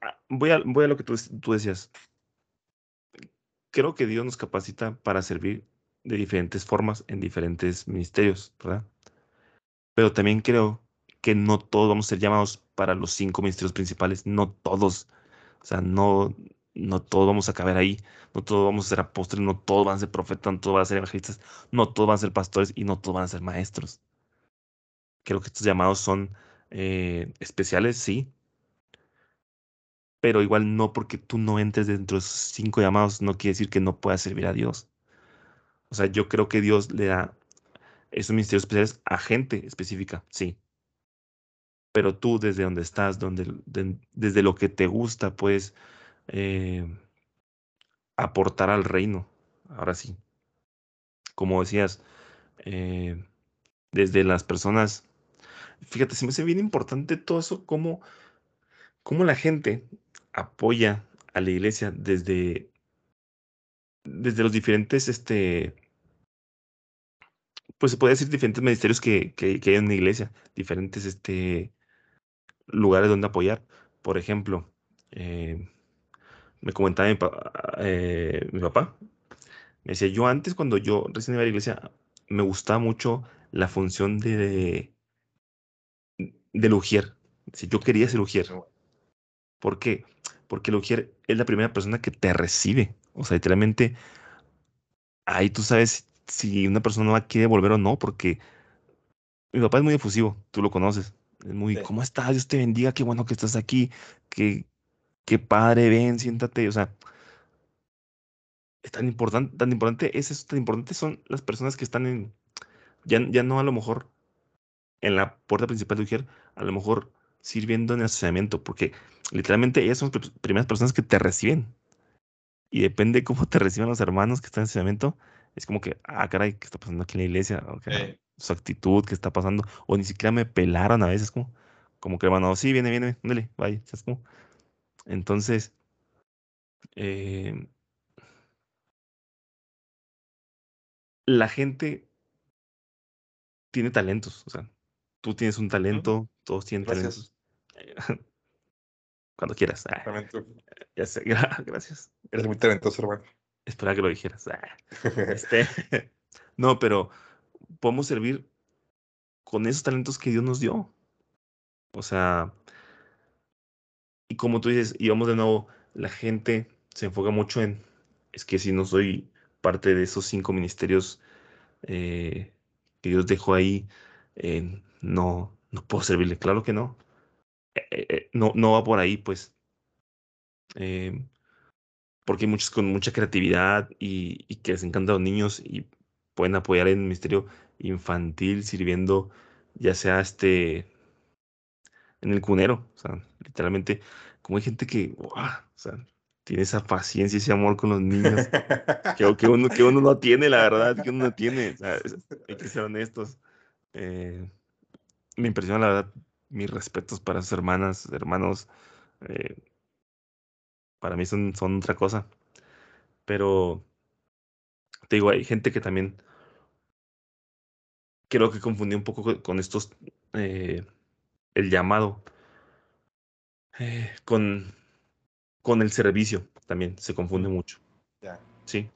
ah, voy a, voy a lo que tú, tú decías. Creo que Dios nos capacita para servir de diferentes formas en diferentes ministerios, ¿verdad? Pero también creo que no todos vamos a ser llamados para los cinco ministerios principales, no todos. O sea, no, no todos vamos a caber ahí, no todos vamos a ser apóstoles, no todos van a ser profetas, no todos van a ser evangelistas, no todos van a ser pastores y no todos van a ser maestros. Creo que estos llamados son eh, especiales, sí, pero igual no porque tú no entres dentro de esos cinco llamados, no quiere decir que no puedas servir a Dios. O sea, yo creo que Dios le da esos ministerios especiales a gente específica, sí. Pero tú desde donde estás, donde, desde lo que te gusta, puedes eh, aportar al reino. Ahora sí. Como decías, eh, desde las personas, fíjate, se me hace bien importante todo eso, cómo, cómo la gente apoya a la iglesia desde, desde los diferentes, este, pues se puede decir diferentes ministerios que, que, hay en la iglesia, diferentes este, lugares donde apoyar. Por ejemplo, eh, me comentaba mi, eh, mi, papá, me decía, yo antes cuando yo recién iba a la iglesia, me gustaba mucho la función de, de Lugier. yo quería ser Lugier. ¿Por qué? Porque Lugier es la primera persona que te recibe. O sea, literalmente, ahí tú sabes si una persona quiere volver o no, porque mi papá es muy efusivo, tú lo conoces. Es muy, ¿cómo estás? Dios te bendiga, qué bueno que estás aquí, qué, qué padre, ven, siéntate. O sea, es tan importante, tan importante es eso, tan importante son las personas que están en, ya, ya no a lo mejor en la puerta principal de Ujier, a lo mejor sirviendo en el asociamiento, porque literalmente ellas son las primeras personas que te reciben. Y depende cómo te reciban los hermanos que están en el asociamiento, es como que, ah, caray, ¿qué está pasando aquí en la iglesia? Su actitud, ¿qué está pasando? O ni siquiera me pelaron a veces, como, como que hermano, sí, viene, viene, dale, vaya, ¿sabes cómo? Entonces, eh, la gente tiene talentos, o sea, tú tienes un talento, todos tienen talentos. *laughs* Cuando quieras. *laughs* Ya sé, *laughs* gracias. Eres muy talentoso, hermano. Espera que lo dijeras. Este, no, pero podemos servir con esos talentos que Dios nos dio. O sea, y como tú dices, y vamos de nuevo, la gente se enfoca mucho en, es que si no soy parte de esos cinco ministerios eh, que Dios dejó ahí, eh, no, no puedo servirle. Claro que no. Eh, no, no va por ahí, pues. porque hay muchos con mucha creatividad y, y, que les encantan los niños y pueden apoyar en el ministerio infantil sirviendo ya sea este en el cunero, o sea, literalmente, como hay gente que, tiene esa paciencia, ese amor con los niños, que, que, uno, que uno no tiene, la verdad, que uno no tiene, o sea, hay que ser honestos. Eh, me impresiona, la verdad, mis respetos para sus hermanas, hermanos, eh, para mí son, son otra cosa, pero te digo, hay gente que también creo que confundí un poco con estos eh, el llamado eh, con, con el servicio también se confunde mucho. Sí,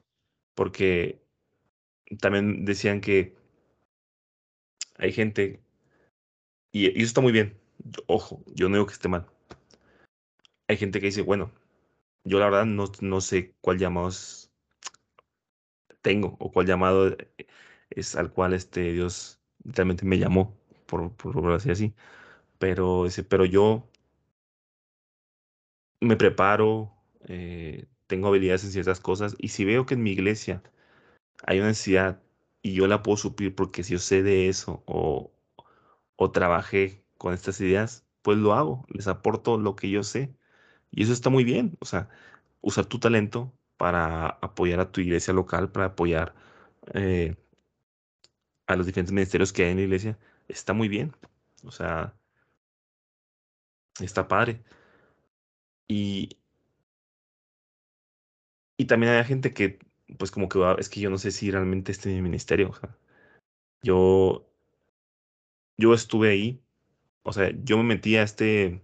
porque también decían que hay gente, y, eso está muy bien, ojo, yo no digo que esté mal. Hay gente que dice, bueno, yo la verdad no, no sé cuál llamado tengo o cuál llamado es al cual este Dios realmente me llamó, por, por así así. Pero, pero yo me preparo, eh, tengo habilidades en ciertas cosas y si veo que en mi iglesia hay una necesidad y yo la puedo suplir porque si yo sé de eso o, o trabajé con estas ideas, pues lo hago, les aporto lo que yo sé. Y eso está muy bien, o sea, usar tu talento para apoyar a tu iglesia local, para apoyar eh, a los diferentes ministerios que hay en la iglesia, está muy bien. O sea, Está padre. Y, y también hay gente que, pues como que es que yo no sé si realmente este es mi ministerio. Yo, yo estuve ahí. O sea, yo me metí a este.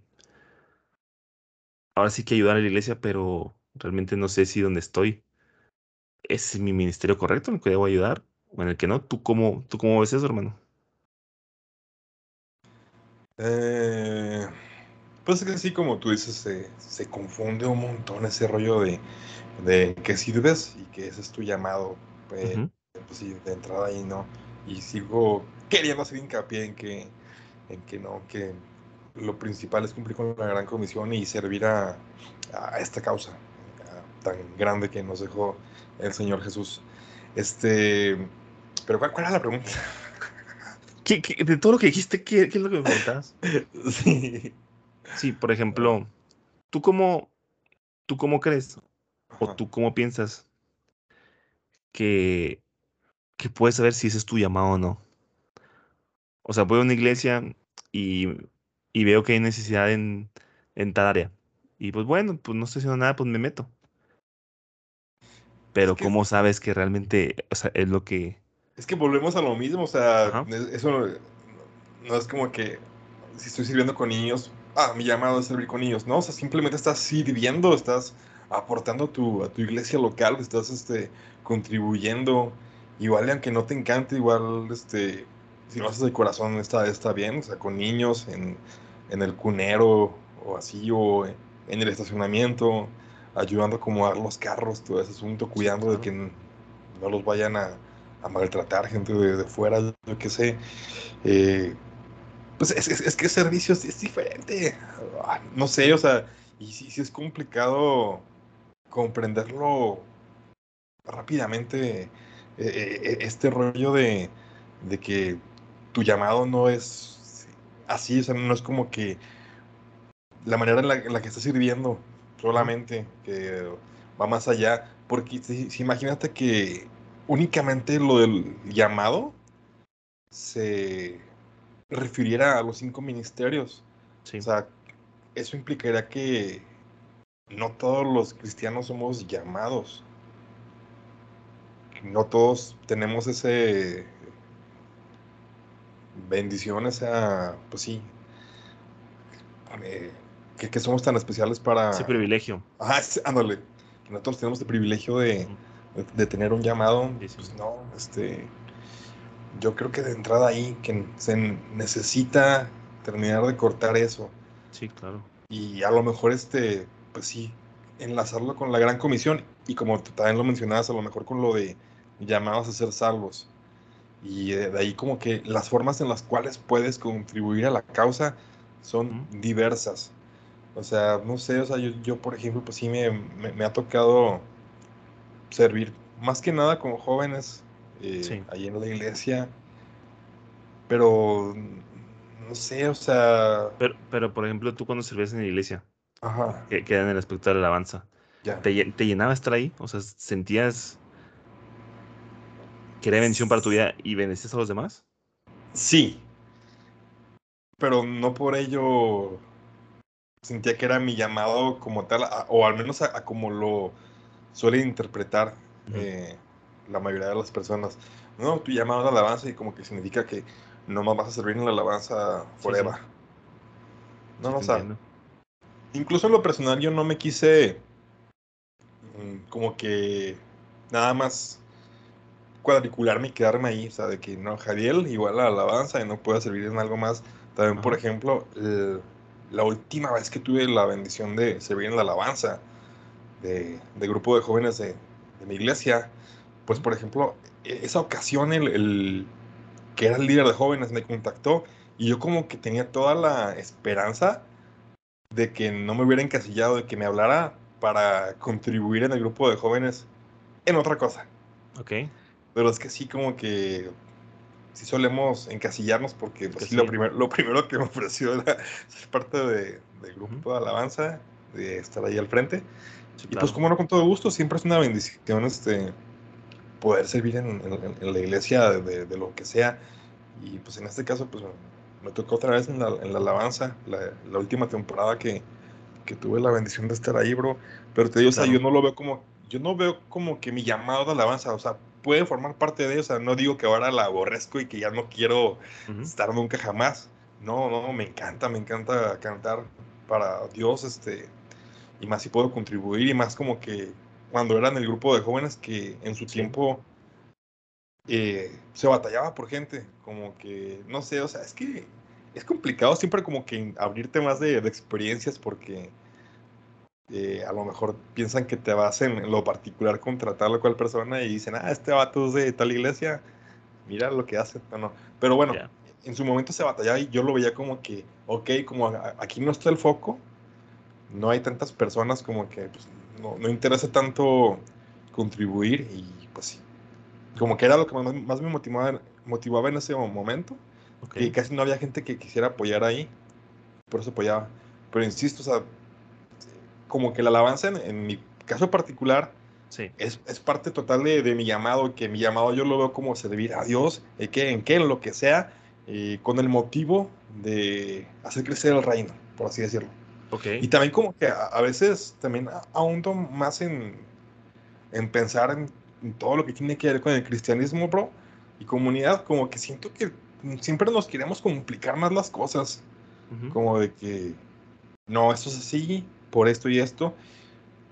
Ahora sí que ayudar a la iglesia, pero realmente no sé si donde estoy es mi ministerio correcto en el que debo ayudar o en el que no. ¿Tú cómo, tú cómo ves eso, hermano? Eh Pues es que sí, como tú dices, se, se confunde un montón ese rollo de, de que sirves y que ese es tu llamado. Pues, pues sí, de entrada ahí no. Y sigo queriendo hacer hincapié en que, en que no, que lo principal es cumplir con la gran comisión y servir a, a esta causa a- tan grande que nos dejó el Señor Jesús. Este, pero ¿cuál, cuál era la pregunta? *laughs* ¿Qué- qué- de todo lo que dijiste, ¿qué, qué es lo que me preguntabas? *laughs* sí. Sí, por ejemplo, ¿tú cómo, tú cómo crees o tú cómo piensas que, que puedes saber si ese es tu llamado o no? O sea, voy a una iglesia y, y veo que hay necesidad en, en tal área. Y pues bueno, pues no estoy haciendo nada, pues me meto. Pero que- ¿cómo sabes que realmente, o sea, es lo que... Es que volvemos a lo mismo, o sea, Ajá. es- eso no, no es como que si estoy sirviendo con niños, ah, mi llamado es servir con niños, no, o sea, simplemente estás sirviendo, estás aportando a tu, a tu iglesia local, estás este, contribuyendo, igual aunque no te encante, igual este, si lo haces de corazón está, está bien, o sea, con niños en, en el cunero o así, o en el estacionamiento, ayudando a acomodar los carros, todo ese asunto, cuidando de que no los vayan a, a maltratar gente de, de fuera, yo qué sé. Eh, pues es, es- es que el servicio es, es diferente. No sé, o sea, y sí, sí es complicado comprenderlo rápidamente. eh, eh, este rollo de, de que tu llamado no es así, o sea, no es como que la manera en la, en la que estás sirviendo solamente, que va más allá. Porque si, si imagínate que únicamente lo del llamado se refiriera a los cinco ministerios. Sí, O sea, eso implicaría que no todos los cristianos somos llamados. No todos tenemos ese bendición, esa, pues sí, eh, que, que somos tan especiales para... ese privilegio. Ajá, ándale. Nosotros tenemos el privilegio de, de, de tener un llamado. Sí, sí. Pues no, este. Yo creo que de entrada ahí que se necesita terminar de cortar eso. Sí, claro. Y a lo mejor, este, pues sí, enlazarlo con la gran comisión. Y como también lo mencionabas, a lo mejor con lo de llamados a ser salvos. Y de, de ahí como que las formas en las cuales puedes contribuir a la causa son diversas. O sea, no sé, o sea, yo, yo por ejemplo, pues sí me, me, me ha tocado servir más que nada con jóvenes eh, Sí. ahí en la iglesia, pero no sé, o sea, Pero, pero, por ejemplo, tú cuando servías en la iglesia, ajá, que queda en el aspecto de la alabanza, ya. ¿te, te llenaba estar ahí? O sea, ¿sentías que era bendición para tu vida y bendecías a los demás? Sí, pero no por ello sentía que era mi llamado como tal, a- o al menos a, a como lo suelen interpretar eh, la mayoría de las personas. No, tu llamado es la alabanza y como que significa que no más vas a servir en la alabanza forever. sí. No, Sí, no, o sea, incluso en lo personal yo no me quise mm, como que nada más cuadricularme y quedarme ahí, o sea, de que no, Jadiel igual a la alabanza y no puedo servir en algo más. También, por ejemplo, el- la última vez que tuve la bendición de servir en la alabanza de, de grupo de jóvenes de, de mi iglesia, pues, por ejemplo, e- esa ocasión el, el que era el líder de jóvenes me contactó y yo como que tenía toda la esperanza de que no me hubiera encasillado, de que me hablara para contribuir en el grupo de jóvenes en otra cosa. Ok. Pero es que sí, como que sí solemos encasillarnos porque pues, sí, lo, primer- lo primero que me ofreció era ser parte de- del grupo Ujú. de alabanza, de estar ahí al frente. Sí, Y pues claro. como no, con todo gusto, siempre es una bendición este, poder servir en, en- en la iglesia de, de- de lo que sea. Y pues en este caso, pues me tocó otra vez en la, en la alabanza, la, la última temporada que, que tuve la bendición de estar ahí, bro. Pero te digo, o sea, claro. yo no lo veo como, yo no veo como que mi llamado de alabanza, o sea, puede formar parte de ello, o sea, no digo que ahora la aborrezco y que ya no quiero estar nunca jamás. No, no, me encanta, me encanta cantar para Dios, este, y más si puedo contribuir, y más como que cuando era en el grupo de jóvenes que en su Sí. tiempo eh, se batallaba por gente, como que, no sé, o sea, es que es complicado siempre como que abrirte más de, de experiencias porque eh, a lo mejor piensan que te vas en, lo particular contratar a cual persona y dicen, ah, este vato es de tal iglesia, mira lo que hace. No, no. Pero bueno, en su momento se batallaba y yo lo veía como que, ok, como aquí no está el foco, no hay tantas personas como que pues, no, no, interesa tanto contribuir y pues sí, como que era lo que más, me motivaba, motivaba en ese momento, y casi no había gente que quisiera apoyar ahí, por eso apoyaba. Pero insisto, o sea, como que la alabanza, en, mi caso particular, sí. es, es, parte total de, de, mi llamado, que mi llamado yo lo veo como servir a Dios, en que en, qué, en lo que sea, eh, con el motivo de hacer crecer el reino, por así decirlo. Okay. Y también como que a, a veces también ahundo más en, en pensar en, en, todo lo que tiene que ver con el cristianismo, bro, y comunidad, como que siento que siempre nos queremos complicar más las cosas, uh -huh. como de que, no, esto es así, por esto y esto,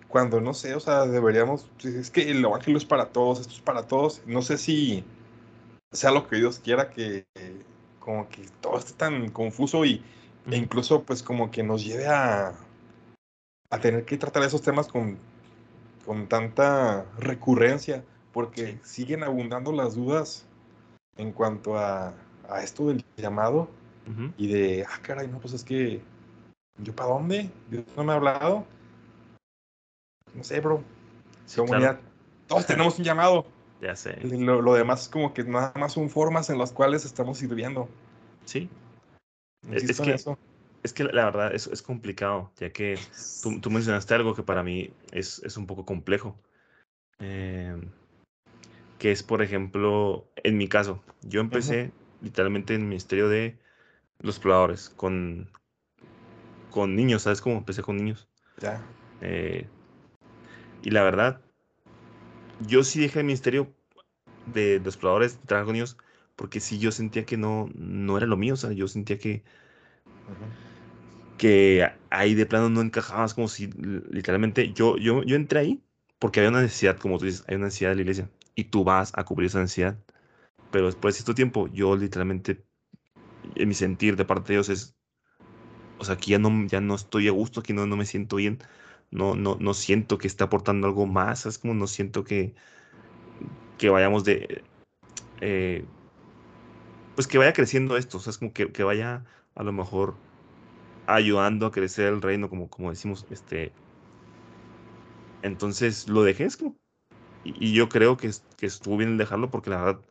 cuando no sé, o sea, deberíamos, pues, es que el evangelio es para todos, esto es para todos, no sé si sea lo que Dios quiera que como que todo esté tan confuso y e incluso pues como que nos lleve a, a tener que tratar esos temas con, con tanta recurrencia, porque sí. siguen abundando las dudas en cuanto a, a esto del llamado uh -huh. y de, ah, caray, no, pues es que ¿Yo para dónde? Dios no me ha hablado. No sé, bro. Sí, Comunidad. Claro. Todos tenemos un llamado. *laughs* Ya sé. Lo, lo, demás es como que nada más son formas en las cuales estamos sirviendo. Sí. Es que, eso. es que la verdad es, es complicado, ya que tú, tú, mencionaste algo que para mí es, es un poco complejo. Eh, que es, por ejemplo, en mi caso, yo empecé uh -huh. literalmente en el ministerio de los exploradores con con niños, ¿sabes cómo empecé con niños? Ya. Eh, y la verdad, yo sí dejé el ministerio de, de exploradores, de trabajar con niños, porque sí yo sentía que no, no era lo mío, o sea, yo sentía que, uh -huh. que ahí de plano no encajabas, como si literalmente yo, yo, yo entré ahí porque había una necesidad, como tú dices, hay una necesidad de la iglesia, y tú vas a cubrir esa necesidad. Pero después de cierto tiempo, yo literalmente, en mi sentir de parte de Dios es, o sea, aquí ya no, ya no estoy a gusto, aquí no, no me siento bien, no, no, no siento que esté aportando algo más, es como no siento que, que vayamos de, eh, pues que vaya creciendo esto, o sea, es como que, que, vaya a lo mejor ayudando a crecer el reino, como, como decimos, este, entonces lo dejé, es como, y, y yo creo que, que estuvo bien dejarlo porque la verdad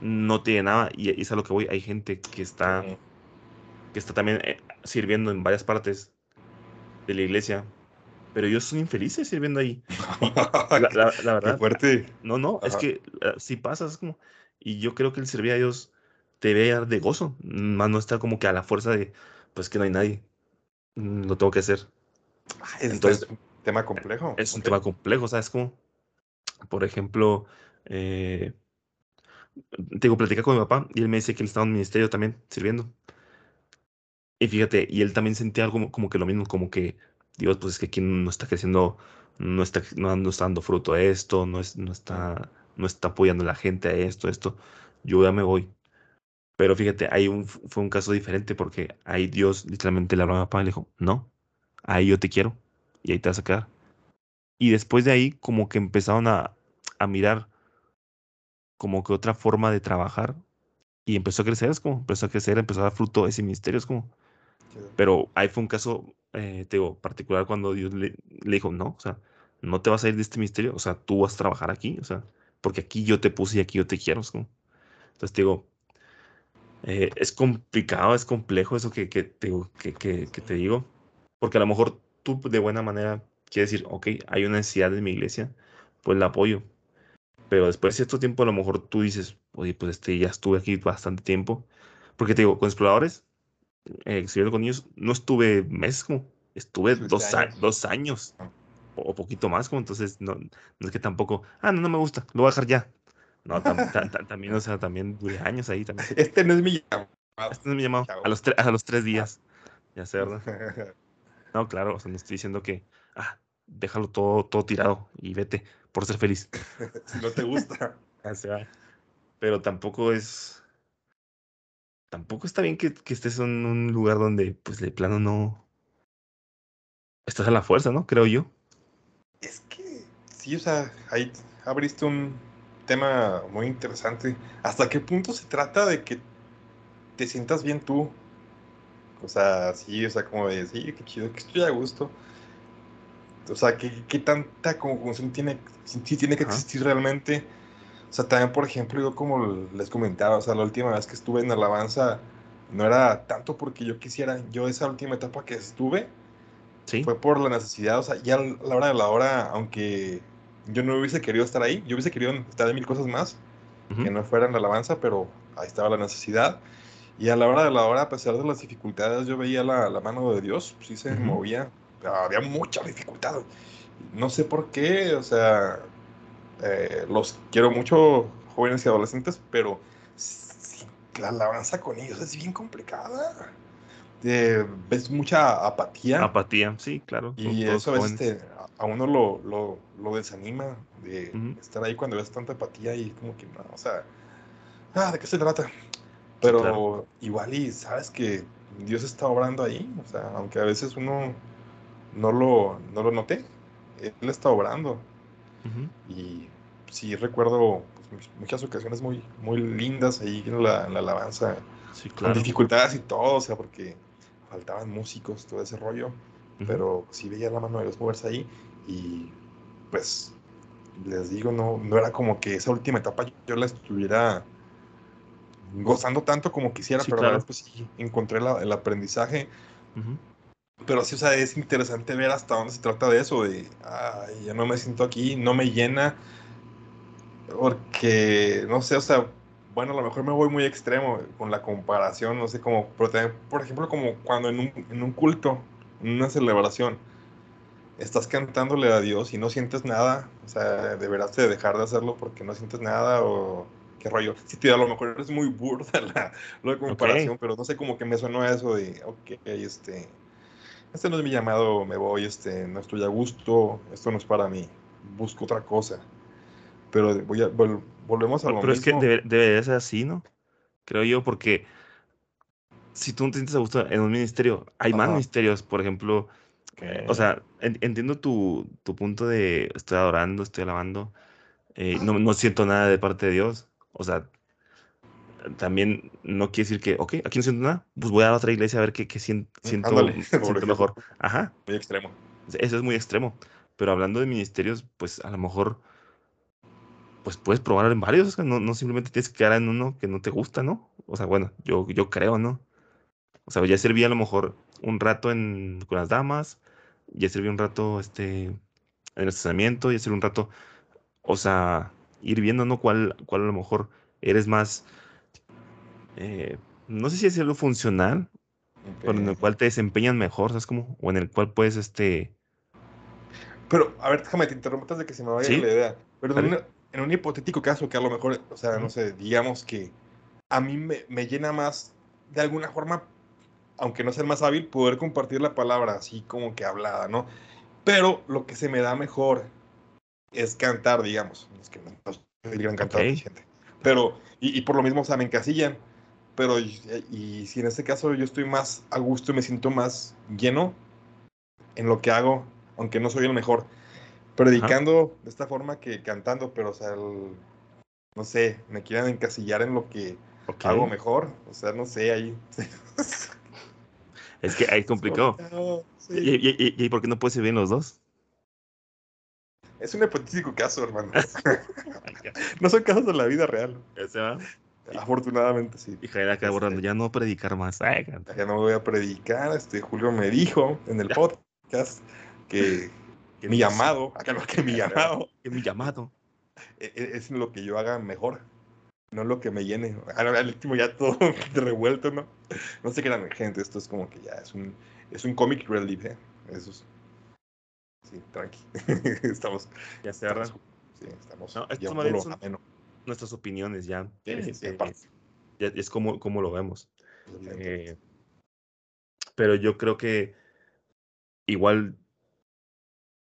no tiene nada, y, y es a lo que voy, hay gente que está que está también eh, sirviendo en varias partes de la iglesia, pero ellos son infelices sirviendo ahí. *laughs* La, la, la, verdad. Qué fuerte. No, no, Ajá. es que uh, si pasas como. Y yo creo que el servir a Dios te debe dar de gozo, más no está como que a la fuerza de, pues que no hay nadie, mm, lo tengo que hacer. Entonces, es un tema complejo. Es un okay. tema complejo, ¿sabes? Como, por ejemplo, eh, tengo plática con mi papá y él me dice que él estaba en el ministerio también sirviendo. Y fíjate, y él también sentía algo como, que lo mismo, como que, Dios, pues es que aquí no está creciendo, no está, no, no está dando fruto a esto, no, es, no, está, no está apoyando a la gente a esto, esto, yo ya me voy. Pero fíjate, ahí un, fue un caso diferente porque ahí Dios literalmente le habló a papá y le dijo, no, ahí yo te quiero y ahí te vas a quedar. Y después de ahí como que empezaron a, a mirar como que otra forma de trabajar y empezó a crecer, es como, empezó a crecer, empezó a dar fruto ese ministerio, es como, pero ahí fue un caso, eh, te digo, particular cuando Dios le, dijo, no, o sea, no te vas a ir de este ministerio, o sea, tú vas a trabajar aquí, o sea, porque aquí yo te puse y aquí yo te quiero. como... Entonces te digo, eh, es complicado, es complejo eso que, que, te, que, te digo, porque a lo mejor tú de buena manera quieres decir, ok, hay una necesidad en mi iglesia, pues la apoyo. Pero después de cierto tiempo a lo mejor tú dices, oye, pues este, ya estuve aquí bastante tiempo. Porque te digo, con exploradores, eh, con ellos, no estuve meses, como estuve dos años. dos años ah. o poquito más, como entonces no, no, es que tampoco, ah, no, no me gusta, lo voy a dejar ya. No, tam, tam, tam, también, o sea, también duré años ahí también. *laughs* Este no es mi llamado. Este no es mi llamado. A los, a los tres días. Ya sé, ¿verdad? *laughs* No, claro, o sea, no estoy diciendo que, ah, déjalo todo, todo tirado y vete por ser feliz. *laughs* si no te gusta. o pero tampoco es tampoco está bien que, que estés en un lugar donde, pues, de plano no. Estás a la fuerza, ¿no? Creo yo. Es que, sí, o sea, ahí abriste un tema muy interesante. ¿Hasta qué punto se trata de que te sientas bien tú? O sea, sí, o sea, como de, sí, qué chido, que estoy a gusto. O sea, ¿qué, qué tanta conjunción tiene, sí, tiene que Ajá. existir realmente? O sea, también, por ejemplo, yo como les comentaba, o sea, la última vez que estuve en Alabanza no era tanto porque yo quisiera, yo esa última etapa que estuve Sí. fue por la necesidad, o sea, ya a la hora de la hora, aunque yo no hubiese querido estar ahí, yo hubiese querido estar en mil cosas más, que no fueran la alabanza, pero ahí estaba la necesidad. Y a la hora de la hora, a pesar de las dificultades, yo veía la, la mano de Dios, sí se movía, había mucha dificultad. No sé por qué, o sea, eh, los quiero mucho, jóvenes y adolescentes, pero la alabanza con ellos es bien complicada. Eh, ves mucha apatía. Apatía, sí, claro. Y eso a veces te- a- uno lo, lo, lo desanima de estar ahí cuando ves tanta apatía y como que no, o sea, ah, ¿de qué se trata? Pero claro. igual y sabes que Dios está obrando ahí, o sea, aunque a veces uno no lo, no lo note, Él está obrando. Y sí recuerdo pues, muchas ocasiones muy, muy lindas ahí en la, en la alabanza, Sí, con claro. dificultades y todo, o sea, porque faltaban músicos, todo ese rollo. Pero sí veía la mano de Dios moverse ahí y pues les digo, no, no era como que esa última etapa yo la estuviera gozando tanto como quisiera, Sí, pero a la claro. vez pues sí encontré la- el aprendizaje, pero sí, o sea, es interesante ver hasta dónde se trata de eso, de, ay, ya no me siento aquí, no me llena, porque, no sé, o sea, bueno, a lo mejor me voy muy extremo con la comparación, no sé, como, pero también, por ejemplo, como cuando en un, en un culto, en una celebración, estás cantándole a Dios y no sientes nada, o sea, deberás de dejar de hacerlo porque no sientes nada o qué rollo. Sí, tío, a lo mejor es muy burda *laughs* la, la comparación, Ok. pero no sé, como que me sonó eso de, ok, este, este no es mi llamado, me voy, este, no estoy a gusto, esto no es para mí, busco otra cosa. Pero voy a, vol- volvemos a Pero, lo pero es que debe, debería ser así, ¿no? Creo yo, porque si tú no te sientes a gusto en un ministerio, hay más ministerios, por ejemplo, o sea, en- entiendo tu, tu punto de estoy adorando, estoy alabando, eh, no, no siento nada de parte de Dios, o sea, también no quiere decir que, ok, aquí no siento nada, pues voy a otra iglesia a ver qué, qué mm, siento, ándale, *laughs* siento mejor. Ajá, muy extremo. eso es muy extremo, pero hablando de ministerios, pues a lo mejor, pues puedes probar en varios, no, no simplemente tienes que quedar en uno que no te gusta, ¿no? O sea, bueno, yo, yo creo, ¿no? O sea, ya serví a lo mejor un rato en, con las damas, ya serví un rato este, en el estacionamiento, ya serví un rato, o sea, ir viendo, ¿no? ¿Cuál, cuál a lo mejor eres más, eh, no sé si decirlo funcional, pero en el cual te desempeñan mejor, ¿sabes cómo? O en el cual puedes, este, Pero, a ver, déjame, te interrumpo antes de que se me vaya la idea. Pero en un, en un hipotético caso que a lo mejor, o sea, no sé, digamos que a mí me, me llena más, de alguna forma, aunque no sea el más hábil, poder compartir la palabra así como que hablada, ¿no? Pero lo que se me da mejor es cantar, digamos. Es que no soy el gran Ok, cantante, gente. Pero, y, y por lo mismo, o sea, me encasillan. Pero, y, y si en este caso yo estoy más a gusto y me siento más lleno en lo que hago, aunque no soy el mejor ajá, predicando de esta forma que cantando, pero, o sea, el- no sé, me quieren encasillar en lo que hago mejor, o sea, no sé, ahí. Es que ahí es complicado. *laughs* ¿Y, y, y, y por qué no puedes servir en los dos? Es un hipotético caso, hermano. *laughs* *laughs* No son casos de la vida real. ya se va. *laughs* Afortunadamente, sí. y Javier acá borrando, Este, ya no predicar más. Ay, ya no voy a predicar. Este, Julio me dijo en el podcast que que mi llamado, *laughs* acá que mi llamado que mi llamado. e- e- es lo que yo haga mejor, no lo que me llene. Al último ya todo *laughs* revuelto, ¿no? No sé qué eran, gente, esto es como que ya es un, es un comic relief, ¿eh? Eso es, sí, tranqui. estamos, Ya se estamos, sí, estamos No, estos nuestras opiniones ya. Sí, Este, ya es como, como lo vemos. Eh, pero yo creo que igual,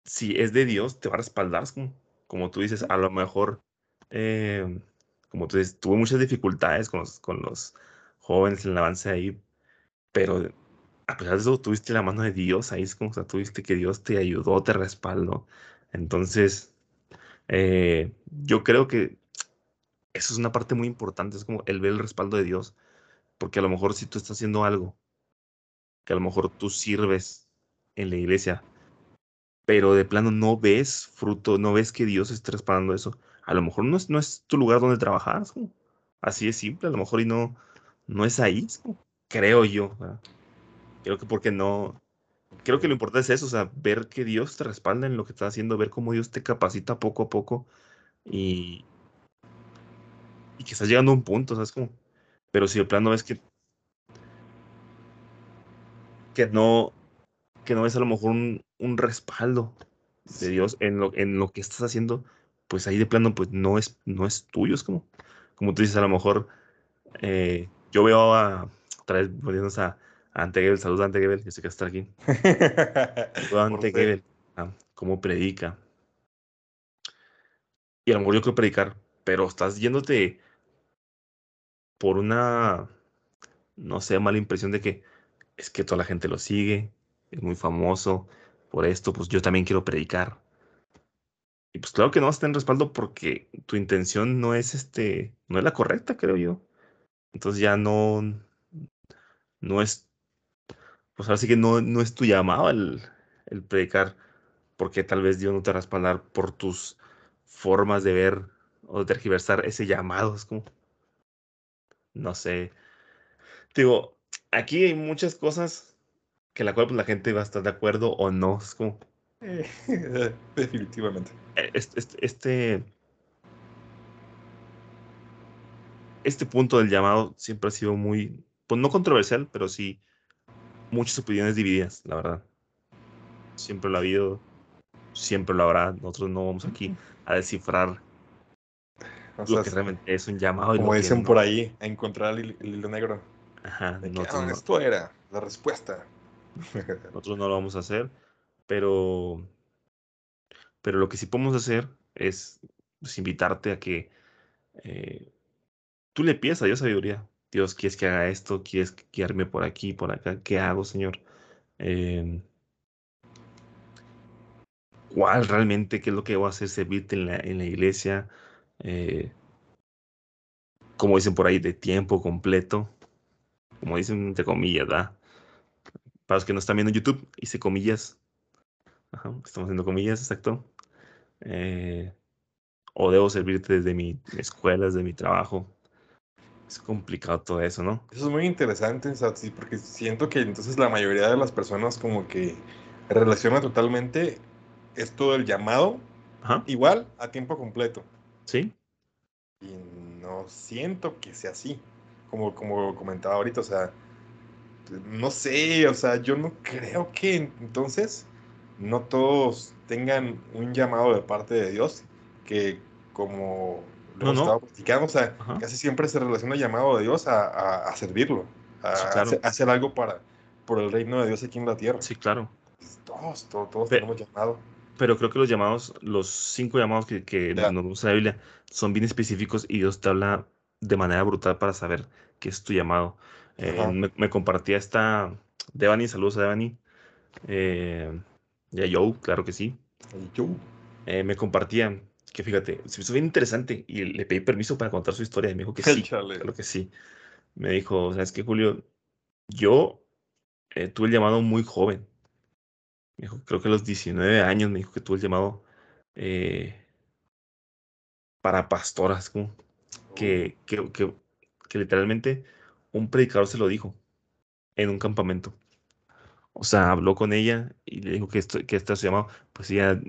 si es de Dios, te va a respaldar. es Como, como tú dices, a lo mejor, eh, como tú dices, tuve muchas dificultades con los, con los jóvenes en el avance ahí, pero a pesar de eso tuviste la mano de Dios ahí, es como, o sea, tuviste que Dios te ayudó, te respaldó. Entonces, eh, yo creo que eso es una parte muy importante, es como el ver el respaldo de Dios, porque a lo mejor si tú estás haciendo algo, que a lo mejor tú sirves en la iglesia, pero de plano no ves fruto, no ves que Dios esté respaldando eso, a lo mejor no es, no es tu lugar donde trabajas, así es simple, a lo mejor y no, no es ahí, creo yo. Creo que porque no, creo que lo importante es eso, o sea, ver que Dios te respalda en lo que estás haciendo, ver cómo Dios te capacita poco a poco y, y que estás llegando a un punto, ¿sabes? Como, pero si de plano ves que, que no, que no ves a lo mejor un, un respaldo de Dios en lo, en lo que estás haciendo, pues ahí de plano pues no es, no es tuyo, es como, como tú dices, a lo mejor eh, yo veo a, otra vez volviéndonos a, a Ante saludos a Ante yo sé que está aquí. *laughs* Saludos a Ante cómo predica. Y a lo mejor yo quiero predicar, pero estás yéndote por una, no sé, mala impresión de que es que toda la gente lo sigue, es muy famoso, por esto, pues yo también quiero predicar. Y pues claro que no vas a tener respaldo porque tu intención no es este, no es la correcta, creo yo. Entonces ya no, no es, pues ahora sí que no, no es tu llamado el, el predicar, porque tal vez Dios no te va a respaldar por tus formas de ver o tergiversar ese llamado. Es como, no sé. Digo, aquí hay muchas cosas que la cual pues, la gente va a estar de acuerdo o no. Es como, *laughs* definitivamente. Este, este, este punto del llamado siempre ha sido muy, pues no controversial, pero sí muchas opiniones divididas, la verdad. Siempre lo ha habido, siempre lo habrá. Nosotros no vamos aquí a descifrar lo que realmente es un llamado. Como dicen por ahí, a encontrar el, hilo negro. Ajá. Ah, esto era la respuesta. *laughs* Nosotros no lo vamos a hacer, pero, pero lo que sí podemos hacer es pues, invitarte a que eh, tú le pides a Dios sabiduría. Dios, ¿quieres que haga esto? ¿Quieres guiarme por aquí, por acá? ¿Qué hago, Señor? Em, ¿Cuál realmente, qué es lo que voy a hacer? Servirte en la, en la iglesia. Eh, como dicen por ahí, de tiempo completo. Como dicen entre comillas, ¿verdad? Para los que no están viendo YouTube, hice comillas. estamos haciendo comillas, exacto. Eh, o debo servirte desde mi escuela, desde mi trabajo. Es complicado todo eso, ¿no? Eso es muy interesante, porque siento que entonces la mayoría de las personas como que relaciona totalmente esto del llamado igual a tiempo completo. Sí. Y no siento que sea así, como, como comentaba ahorita, o sea, no sé, o sea, yo no creo que entonces no todos tengan un llamado de parte de Dios, que como lo estado platicando, o sea, casi siempre se relaciona el llamado de Dios a, a, servirlo, a, hacer, algo para, por el reino de Dios aquí en la tierra. Sí, claro. Todos, todos, todos tenemos llamado. Pero creo que los llamados, los cinco llamados que, que nos usa la Biblia, son bien específicos y Dios te habla de manera brutal para saber qué es tu llamado. Eh, me, compartía esta Devani, saludos a Devani. Eh, y a Joe, claro que sí. Joe. Eh, me compartía que fíjate, se me hizo bien interesante y le pedí permiso para contar su historia y me dijo que *laughs* sí. Claro que sí. Me dijo, ¿sabes qué, Julio? Yo tuve el llamado muy joven. Me dijo, creo que a los 19 años me dijo que tuve el llamado para pastoras, como que, que, que, que literalmente un predicador se lo dijo en un campamento. O sea, habló con ella y le dijo que esto, que esto se llamaba, pues ella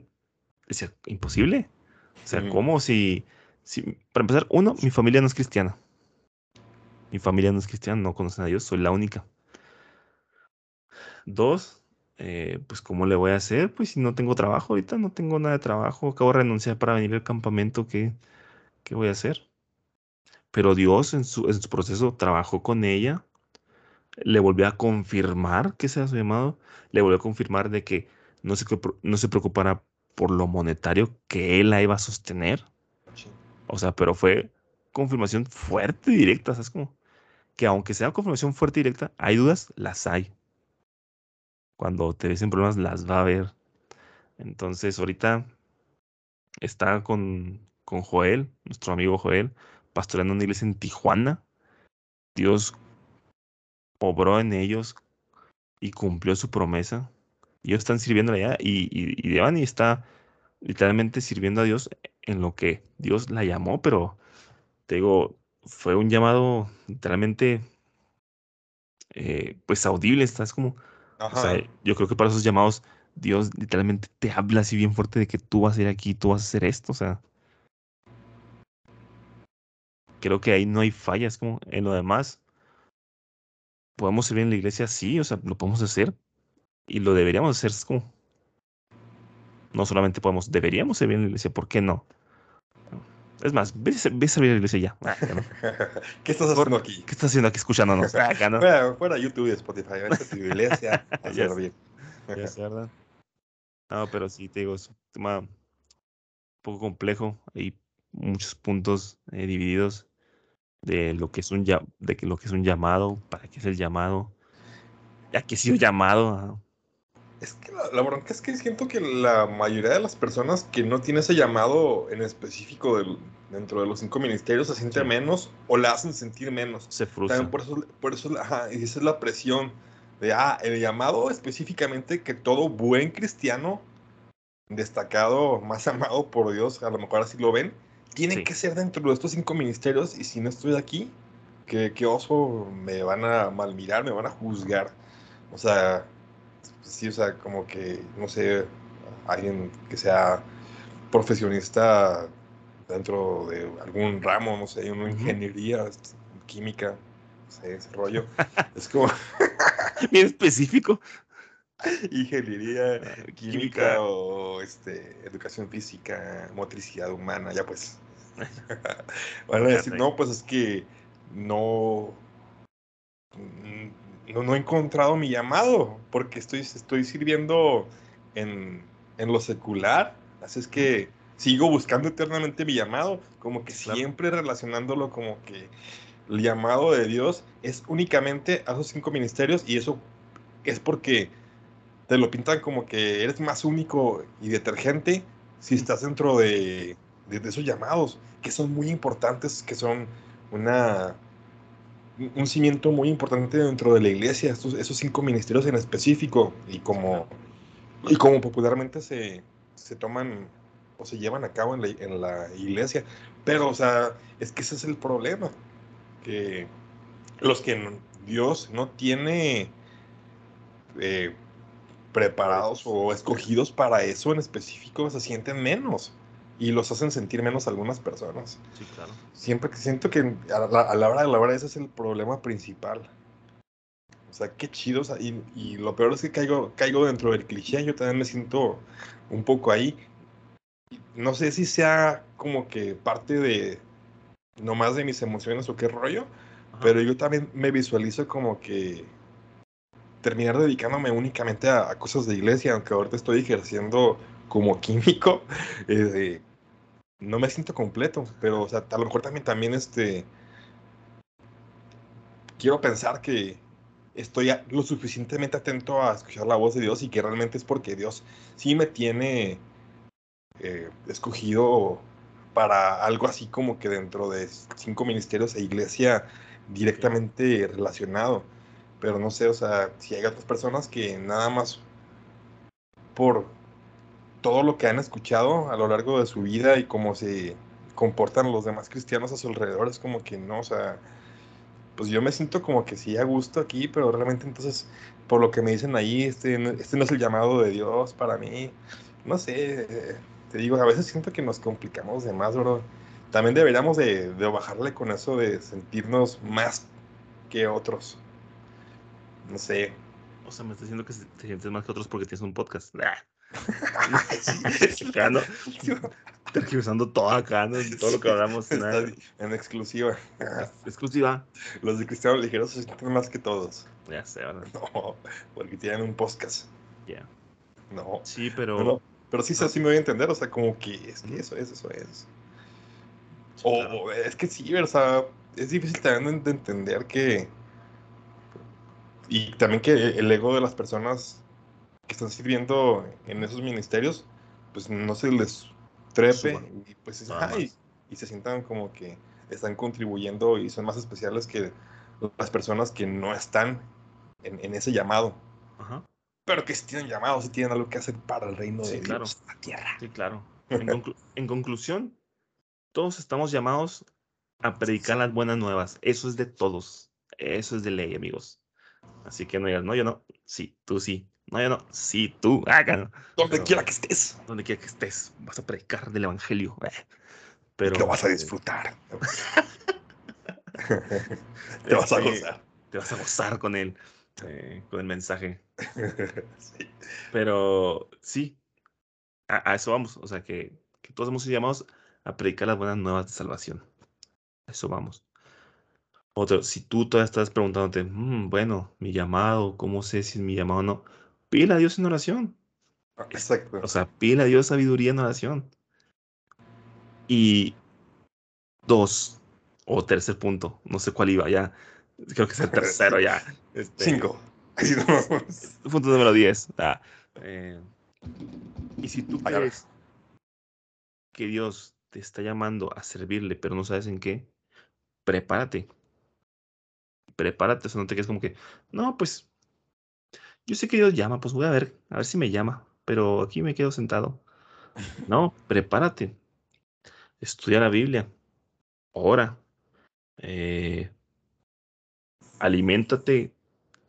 decía, imposible. O sea, ¿cómo si, si, para empezar, uno, mi familia no es cristiana. Mi familia no es cristiana, no conocen a Dios, soy la única. Dos, eh, pues ¿cómo le voy a hacer? Pues si no tengo trabajo ahorita, no tengo nada de trabajo, acabo de renunciar para venir al campamento, ¿qué, qué voy a hacer? Pero Dios en su, en su proceso trabajó con ella, le volvió a confirmar que sea su llamado, le volvió a confirmar de que no se, no se preocupara por lo monetario que él la iba a sostener. O sea, pero fue confirmación fuerte y directa, ¿sabes cómo? que aunque sea confirmación fuerte y directa, hay dudas, las hay. Cuando te ves en problemas, las va a haber. Entonces, ahorita está con, con Joel, nuestro amigo Joel, pastoreando una iglesia en Tijuana. Dios obró en ellos y cumplió su promesa. Ellos están sirviendo allá y, y, y Devani está literalmente sirviendo a Dios en lo que Dios la llamó, pero te digo, fue un llamado literalmente eh, pues audible, estás como, yo creo que para esos llamados Dios literalmente te habla así bien fuerte de que tú vas a ir aquí, tú vas a hacer esto, o sea, creo que ahí no hay fallas, como en lo demás, podemos servir en la iglesia, sí, o sea, lo podemos hacer y lo deberíamos hacer, como, no solamente podemos, deberíamos servir en la iglesia, ¿por qué no? Es más, ve, a- ve a servir a la iglesia ya. Ah, no. *laughs* ¿Qué estás Por- haciendo aquí? ¿Qué estás haciendo aquí escuchándonos? *laughs* Ah, acá no. Fuera, fuera YouTube y Spotify, vete a tu iglesia *laughs* a. Ya sé, ¿verdad? No, pero sí, te digo, es un tema un poco complejo. Hay muchos puntos eh, divididos de lo que es un ya- de que lo que es un llamado, para qué es el llamado, ya que he sido llamado. Es que la, la bronca es que siento que la mayoría de las personas que no tiene ese llamado en específico del- dentro de los cinco ministerios se siente Sí. menos o la hacen sentir menos. se frustra. También por eso, por eso ajá, esa es la presión de, ah, el llamado específicamente que todo buen cristiano destacado, más amado por Dios, a lo mejor así lo ven, tiene Sí. que ser dentro de estos cinco ministerios y si no estoy aquí, que, que oso me van a malmirar, me van a juzgar. O sea, sí, o sea, como que, no sé, alguien que sea profesionista dentro de algún ramo, no sé, una ingeniería, química, no sé, ese rollo. *laughs* es como *laughs* Bien específico. ingeniería química química. o este, educación física, motricidad humana, ya pues. *laughs* Van a decir, no, pues es que no, mm, no, no he encontrado mi llamado, porque estoy, estoy sirviendo en, en lo secular, así es que sigo buscando eternamente mi llamado, como que Claro. siempre relacionándolo como que el llamado de Dios es únicamente a esos cinco ministerios y eso es porque te lo pintan como que eres más único y detergente si estás dentro de, de, de esos llamados, que son muy importantes, que son una, un- cimiento muy importante dentro de la iglesia, estos, esos cinco ministerios en específico, y como, y como popularmente se, se toman o se llevan a cabo en la, en la iglesia. Pero, o sea, es que ese es el problema, que los que no- Dios no tiene eh, preparados o escogidos para eso en específico se sienten menos y los hacen sentir menos a algunas personas. Sí, claro. Siempre que siento que a la, a la hora de la hora ese es el problema principal. O sea, qué chido. o sea, y, y lo peor es que caigo, caigo dentro del cliché. Yo también me siento un poco ahí. No sé si sea como que parte de nomás de mis emociones o qué rollo, Ajá. pero yo también me visualizo como que terminar dedicándome únicamente a, a cosas de iglesia, aunque ahorita estoy ejerciendo como *laughs* químico. eh, no me siento completo, pero o sea, a lo mejor también, también este, quiero pensar que estoy lo suficientemente atento a escuchar la voz de Dios y que realmente es porque Dios sí me tiene eh, escogido para algo así como que dentro de cinco ministerios e iglesia directamente relacionado. Pero no sé, o sea, si hay otras personas que nada más por todo lo que han escuchado a lo largo de su vida y cómo se comportan los demás cristianos a su alrededor, es como que no, o sea, pues yo me siento como que sí a gusto aquí, pero realmente entonces, por lo que me dicen ahí, este, este no es el llamado de Dios para mí. No sé, te digo, a veces siento que nos complicamos de más, bro. También deberíamos de, bajarle con eso de sentirnos más que otros. No sé. O sea, me estás diciendo que te sientes más que otros porque tienes un podcast. Acá, ¿no? Tergiversando todo acá, ¿no? Todo lo que hablamos. Nada. en exclusiva. *laughs* Exclusiva. Los de Cristiano Ligeros se sienten más que todos. Ya sé, ¿verdad? *laughs* No, porque tienen un podcast. Ya. No. Sí, pero. No, no, pero sí, sí me voy a entender, o sea, como que es que eso es, eso es. O, claro. o es que sí, o sea, es difícil también de entender que. Y también que el ego de las personas que están sirviendo en esos ministerios, pues no se les trepe y pues y, se sientan como que están contribuyendo y son más especiales que las personas que no están en, ese llamado. Pero que si tienen llamado, si tienen algo que hacer para el reino de Dios, la tierra. Sí, claro. *laughs* En, conclusión, todos estamos llamados a predicar las buenas nuevas. Eso es de todos. Eso es de ley, amigos. Así que no digas, no, yo no. Sí, tú sí. No, yo no. Sí, tú. *laughs* Hagan. Donde quiera que estés. Donde quiera que estés. Vas a predicar del evangelio. *laughs* Pero, lo vas a disfrutar. *laughs* te vas a este, gozar. Te vas a gozar con él. Eh, con el mensaje. Pero sí, a, eso vamos. O sea, que, todos hemos sido llamados a predicar las buenas nuevas de salvación. A eso vamos. Otro, si tú todavía estás preguntándote, mm, bueno, mi llamado, ¿cómo sé si es mi llamado o no? Pídele a Dios en oración. Ah, exacto. O sea, pídele a Dios sabiduría en oración. Y dos, o tercer punto, no sé cuál iba ya. Creo que es el tercero ya. *laughs* Este, Cinco. *laughs* punto número diez. Ah, eh, y si tú crees que Dios te está llamando a servirle, pero no sabes en qué, prepárate. Prepárate, o sea, no te quedes como que, no, pues, yo sé que Dios llama, pues voy a ver, a ver si me llama, pero aquí me quedo sentado. *laughs* No, prepárate. Estudia la Biblia. Ora. Eh, aliméntate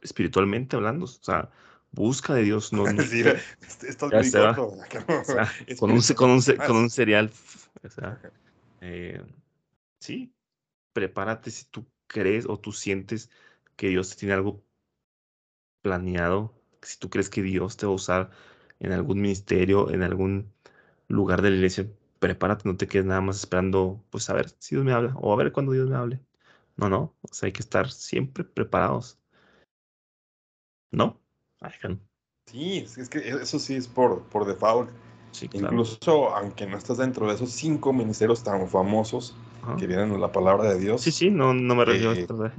espiritualmente hablando. O sea, busca de Dios. No, no *laughs* *laughs* con, un, con, un, con un cereal. O sea, eh, sí, prepárate si tú crees o tú sientes que Dios tiene algo planeado, si tú crees que Dios te va a usar en algún ministerio, en algún lugar de la iglesia, prepárate, no te quedes nada más esperando, pues a ver si Dios me habla o a ver cuándo Dios me hable. No, no, o sea, hay que estar siempre preparados. ¿No? Sí, es que eso sí es por, por default. Incluso aunque no estás dentro de esos cinco ministerios tan famosos que vienen en la palabra de Dios. Sí, sí, no, no me refiero a esto.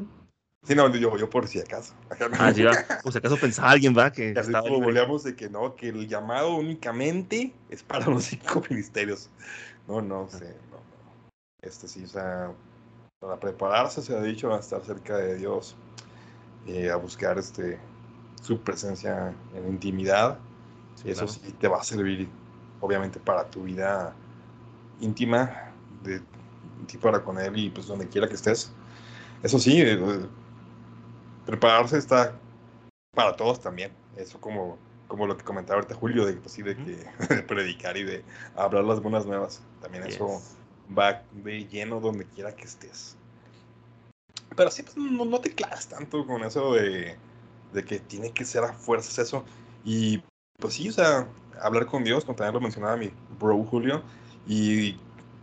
Sí, no, yo, yo por si acaso. *laughs* Ah, ya, por si acaso pensaba alguien, va, que estaba volvíamos de que no, que el llamado únicamente es para los *laughs* cinco ministerios. No, no sé, no, no. Este sí, o sea, para prepararse se ha dicho a estar cerca de Dios, eh, a buscar este su presencia en intimidad. eso sí te va a servir, obviamente, para tu vida íntima, de ti para con él y pues donde quiera que estés. Eso sí, eh, prepararse está para todos también. Eso como, como lo que comentaba ahorita Julio, de, pues, sí, de, que, *laughs* predicar y de hablar las buenas nuevas. También eso va de lleno donde quiera que estés. Pero sí, pues no, no te claves tanto con eso de de que tiene que ser a fuerzas eso. Y pues sí, o sea, hablar con Dios, como también lo mencionaba mi bro Julio, y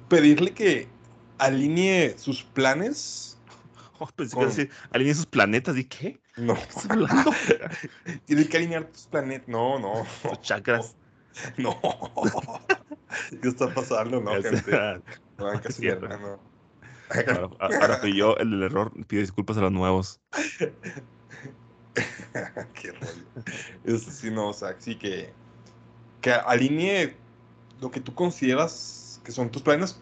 pedirle que alinee sus planes. *laughs* Oh, pensé que decir, alinee sus planetas, ¿y qué? No. *laughs* Tiene que alinear tus planetas. No, no. Tus chakras. *laughs* No. ¿Qué está pasando, no, gente? No, casi ahora, ahora fui yo el del error. Pido disculpas a los nuevos. Qué rollo. Eso sí, no, o sea, sí que, que alinee lo que tú consideras que son tus planes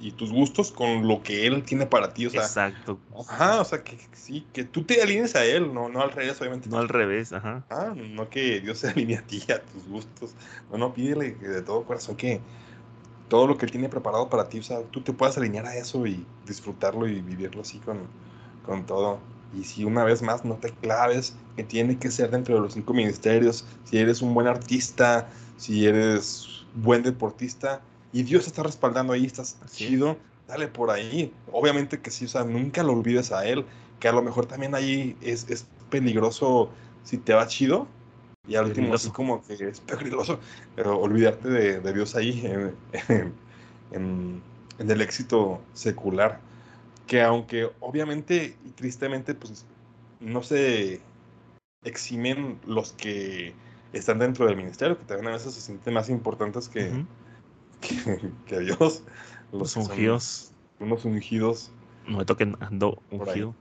y tus gustos con lo que él tiene para ti, o sea. Exacto. Ajá, o sea, que sí, que tú te alines a él, no, no al revés, obviamente. No al revés, ajá. Ah, no que Dios se *laughs* alinee a ti, a tus gustos. No, no, pídele de todo corazón que todo lo que él tiene preparado para ti, o sea, tú te puedas alinear a eso y disfrutarlo y vivirlo así con, con todo. Y si una vez más no te claves que tiene que ser dentro de los cinco ministerios, si eres un buen artista, si eres buen deportista y Dios te está respaldando ahí, estás chido, dale por ahí. Obviamente que sí, o sea, nunca lo olvides a Él, que a lo mejor también ahí es, es peligroso si te va chido. Y al último, así como que es peligroso, pero olvidarte de, Dios ahí *laughs* en, en el éxito secular que aunque obviamente y tristemente pues no se eximen los que están dentro del ministerio, que también a veces se sienten más importantes que, *laughs* que, Dios. Los, ungidos. Unos ungidos. No me toquen, ando ungido.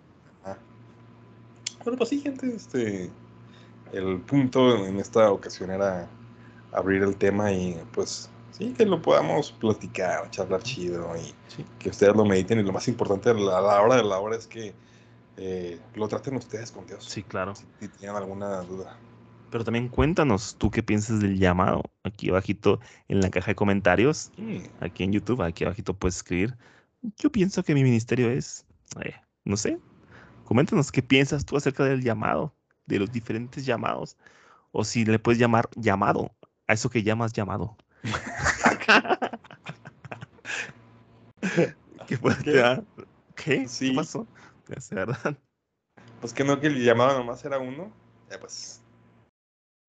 Bueno, pues sí, gente, este, el punto en esta ocasión era abrir el tema y pues sí, que lo podamos platicar, charlar chido y Sí. que ustedes lo mediten y lo más importante a la, a la hora de la hora es que eh, lo traten ustedes con Dios. Sí, claro. Si, si tienen alguna duda. Pero también cuéntanos tú qué piensas del llamado. Aquí abajito en la caja de comentarios, Mm, aquí en YouTube, aquí abajito puedes escribir. Yo pienso que mi ministerio es, eh, no sé, coméntanos qué piensas tú acerca del llamado, de los diferentes llamados. O si le puedes llamar llamado, a eso que llamas llamado. *laughs* ¿Qué? ¿Qué? ¿Te da- ¿Qué? Sí. ¿Qué pasó? Verdad. Pues que no, que el llamado nomás era uno. Ya pues,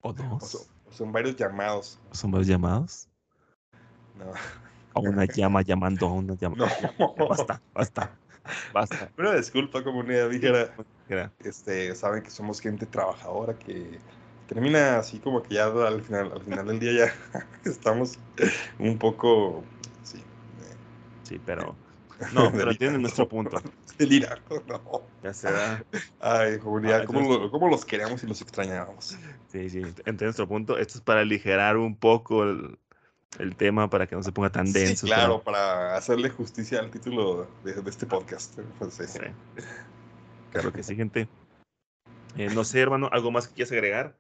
O o dos. son, o son varios llamados. ¿Son varios llamados? No. A una llama llamando a una llama. No. Basta, basta, basta. Una disculpa, comunidad, dijera. Era- este, saben que somos gente trabajadora que termina así como que ya al final, al final del día ya *laughs* estamos un poco, sí, Sí, pero. *laughs* No, pero entienden nuestro punto. Delirando, no. Ya se da. Ay, comunidad, Ah, ¿cómo, entonces- lo- cómo los queremos y los extrañábamos? Sí, sí, entienden nuestro punto. Esto es para aligerar un poco el, el tema para que no se ponga tan denso. sí, claro, para hacerle justicia al título de, de este podcast. Pues, sí. Claro que sí, gente. Eh, no sé, hermano, ¿algo más que quieras agregar?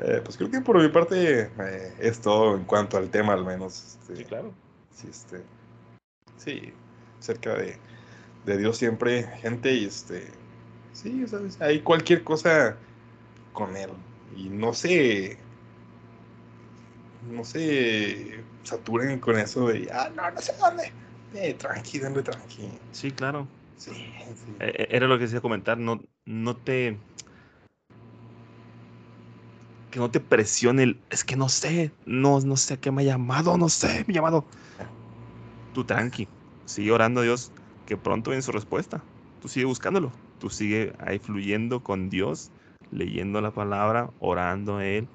Eh, pues creo que por mi parte eh, es todo en cuanto al tema, al menos. este, Sí, claro. sí, este, sí, cerca de, de Dios siempre, gente, y este, sí, ¿sabes? hay cualquier cosa con Él, y no se, no se saturen con eso de, ah, no, no sé dónde, eh, tranqui, denle tranqui, Sí, claro. sí, sí. Eh, eh, Era lo que decía comentar. No, no te. Que no te presione el. Es que no sé. No, no sé a qué me ha llamado. No sé, mi llamado. Tú tranqui. Sigue orando a Dios. Que pronto viene su respuesta. Tú sigue buscándolo. Tú sigue ahí fluyendo con Dios. Leyendo la palabra. Orando a Él.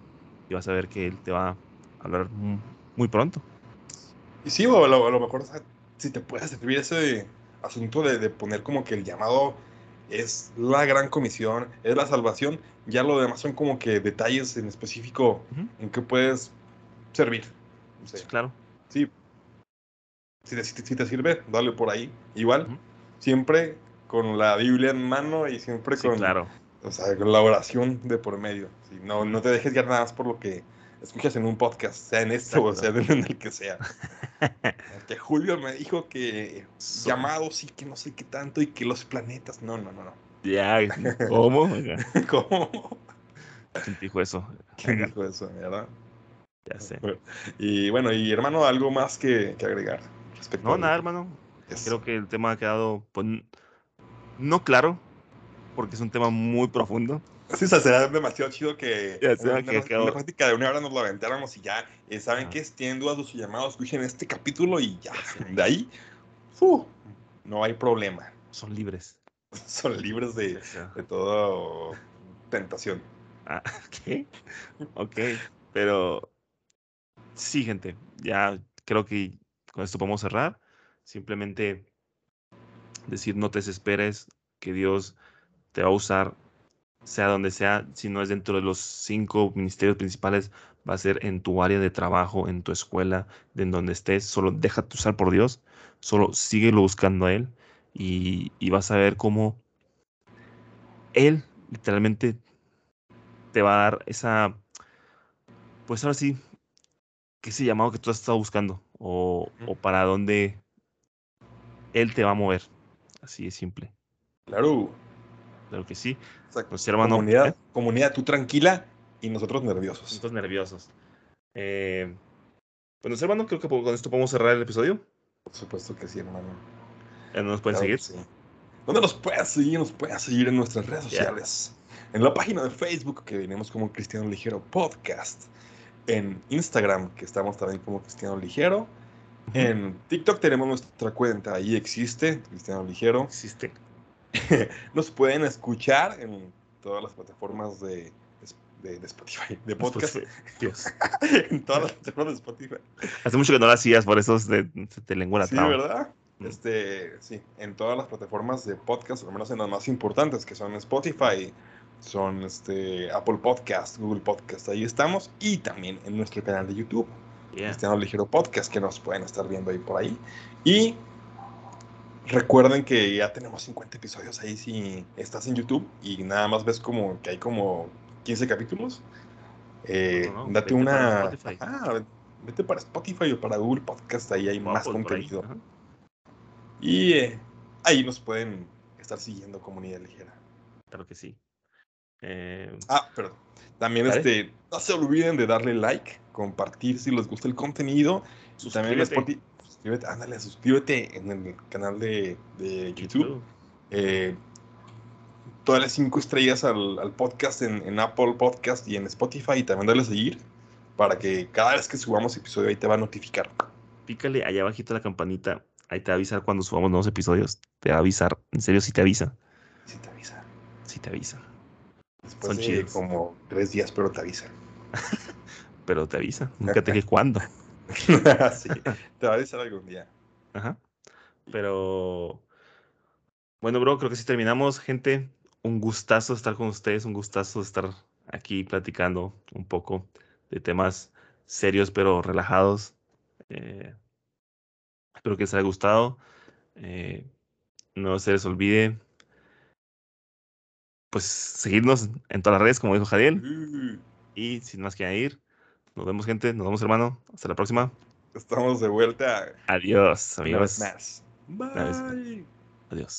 Y vas a ver que Él te va a hablar mu- muy pronto. Y sí, o a lo, a lo mejor, si te puede servir ese asunto de, de poner como que el llamado es la gran comisión, es la salvación, ya lo demás son como que detalles en específico en que puedes servir. Claro. sí. Si te, si te- si te sirve, dale por ahí. Igual, siempre con la Biblia en mano y siempre Sí, con, claro. o sea, con la oración de por medio. No, no te dejes guiar nada más por lo que escuchas en un podcast, sea en este o sea en el que sea. *laughs* que Julio me dijo que So- llamados y que no sé qué tanto y que los planetas. No, no, no, no. Ya, ¿cómo? *laughs* ¿Cómo? ¿Quién dijo eso? ¿Quién dijo eso, verdad? Ya sé. Y bueno, y hermano, algo más que, que agregar respecto No, nada, hermano. Creo que el tema ha quedado, pues, no claro, porque es un tema muy profundo. Sí, o sea, será demasiado chido que una, que una acabo- práctica de una hora nos lo aventáramos y ya. eh, ¿Saben qué? Si tienen dudas de su llamado, escuchen este capítulo y ya. De ahí, no hay problema. Son libres. *laughs* Son libres de, de toda tentación. ah, *laughs* ¿Qué? Ok, pero sí, gente, ya creo que con esto podemos cerrar. Simplemente decir, no te desesperes, que Dios te va a usar, sea donde sea, si no es dentro de los cinco ministerios principales, va a ser en tu área de trabajo, en tu escuela, en donde estés, solo déjate usar por Dios, solo síguelo buscando a Él y, y vas a ver cómo Él literalmente te va a dar esa, pues ahora sí, que ese llamado que tú has estado buscando o, o para dónde Él te va a mover. Así de simple. Claro. Claro que sí. Exacto. Pues, hermano, comunidad, ¿eh? comunidad, tú tranquila y nosotros nerviosos. Puntos nerviosos. Eh, pues, hermano, creo que con esto podemos cerrar el episodio. Por supuesto que sí, hermano. No nos pueden Claro seguir. sí. ¿Dónde nos puedes seguir? Nos puedes seguir en nuestras redes sociales. En la página de Facebook, que venimos como Cristiano Ligero Podcast. En Instagram, que estamos también como Cristiano Ligero. En TikTok tenemos nuestra cuenta, ahí existe, Cristiano Ligero. Existe. *laughs* Nos pueden escuchar en todas las plataformas de, de, de Spotify, de podcast. Dios. *laughs* en todas las plataformas de Spotify. Hace mucho que no lo hacías, por eso se, se te lengua la Sí. ¿verdad? Este, sí, en todas las plataformas de podcast, al menos en las más importantes, que son Spotify, son este, Apple Podcast, Google Podcast, ahí estamos, y también en nuestro canal de YouTube, Yeah. Cristiano Ligero Podcast, que nos pueden estar viendo ahí por ahí. Y recuerden que ya tenemos 50 episodios ahí si estás en YouTube y nada más ves como que hay como 15 capítulos. eh, No, no, no, date una... Spotify. Ah, vete para Spotify o para Google Podcast, ahí hay más Apple, contenido. Y eh, ahí nos pueden estar siguiendo Comunidad Ligera. Claro que sí. Eh, Ah, perdón. También ¿Vale? este, no se olviden de darle like, compartir si les gusta el contenido. Y también suscríbete. Suscríbete, ándale, suscríbete en el canal de, de YouTube. Eh, todas las cinco estrellas al, al podcast en, en Apple Podcast y en Spotify y también dale a seguir para que cada vez que subamos episodio ahí te va a notificar. Pícale allá abajito la campanita. Ahí te va a avisar cuando subamos nuevos episodios. Te va a avisar. En serio, sí te avisa. Sí te avisa. Sí te avisa. Después Son de chidos. como tres días, pero te avisa. *laughs* Pero te avisa. Nunca te dije *laughs* cuándo. *laughs* sí, te va a avisar algún día. Ajá. Pero bueno, bro, creo que sí terminamos, gente. Un gustazo estar con ustedes, un gustazo estar aquí platicando un poco de temas serios pero relajados. Eh, espero que les haya gustado. Eh, no se les olvide, pues, seguirnos en todas las redes, como dijo Jadiel. Y sin más que añadir, nos vemos, gente. Nos vemos, hermano. Hasta la próxima. Estamos de vuelta Adiós, amigos. más. Bye. Adiós.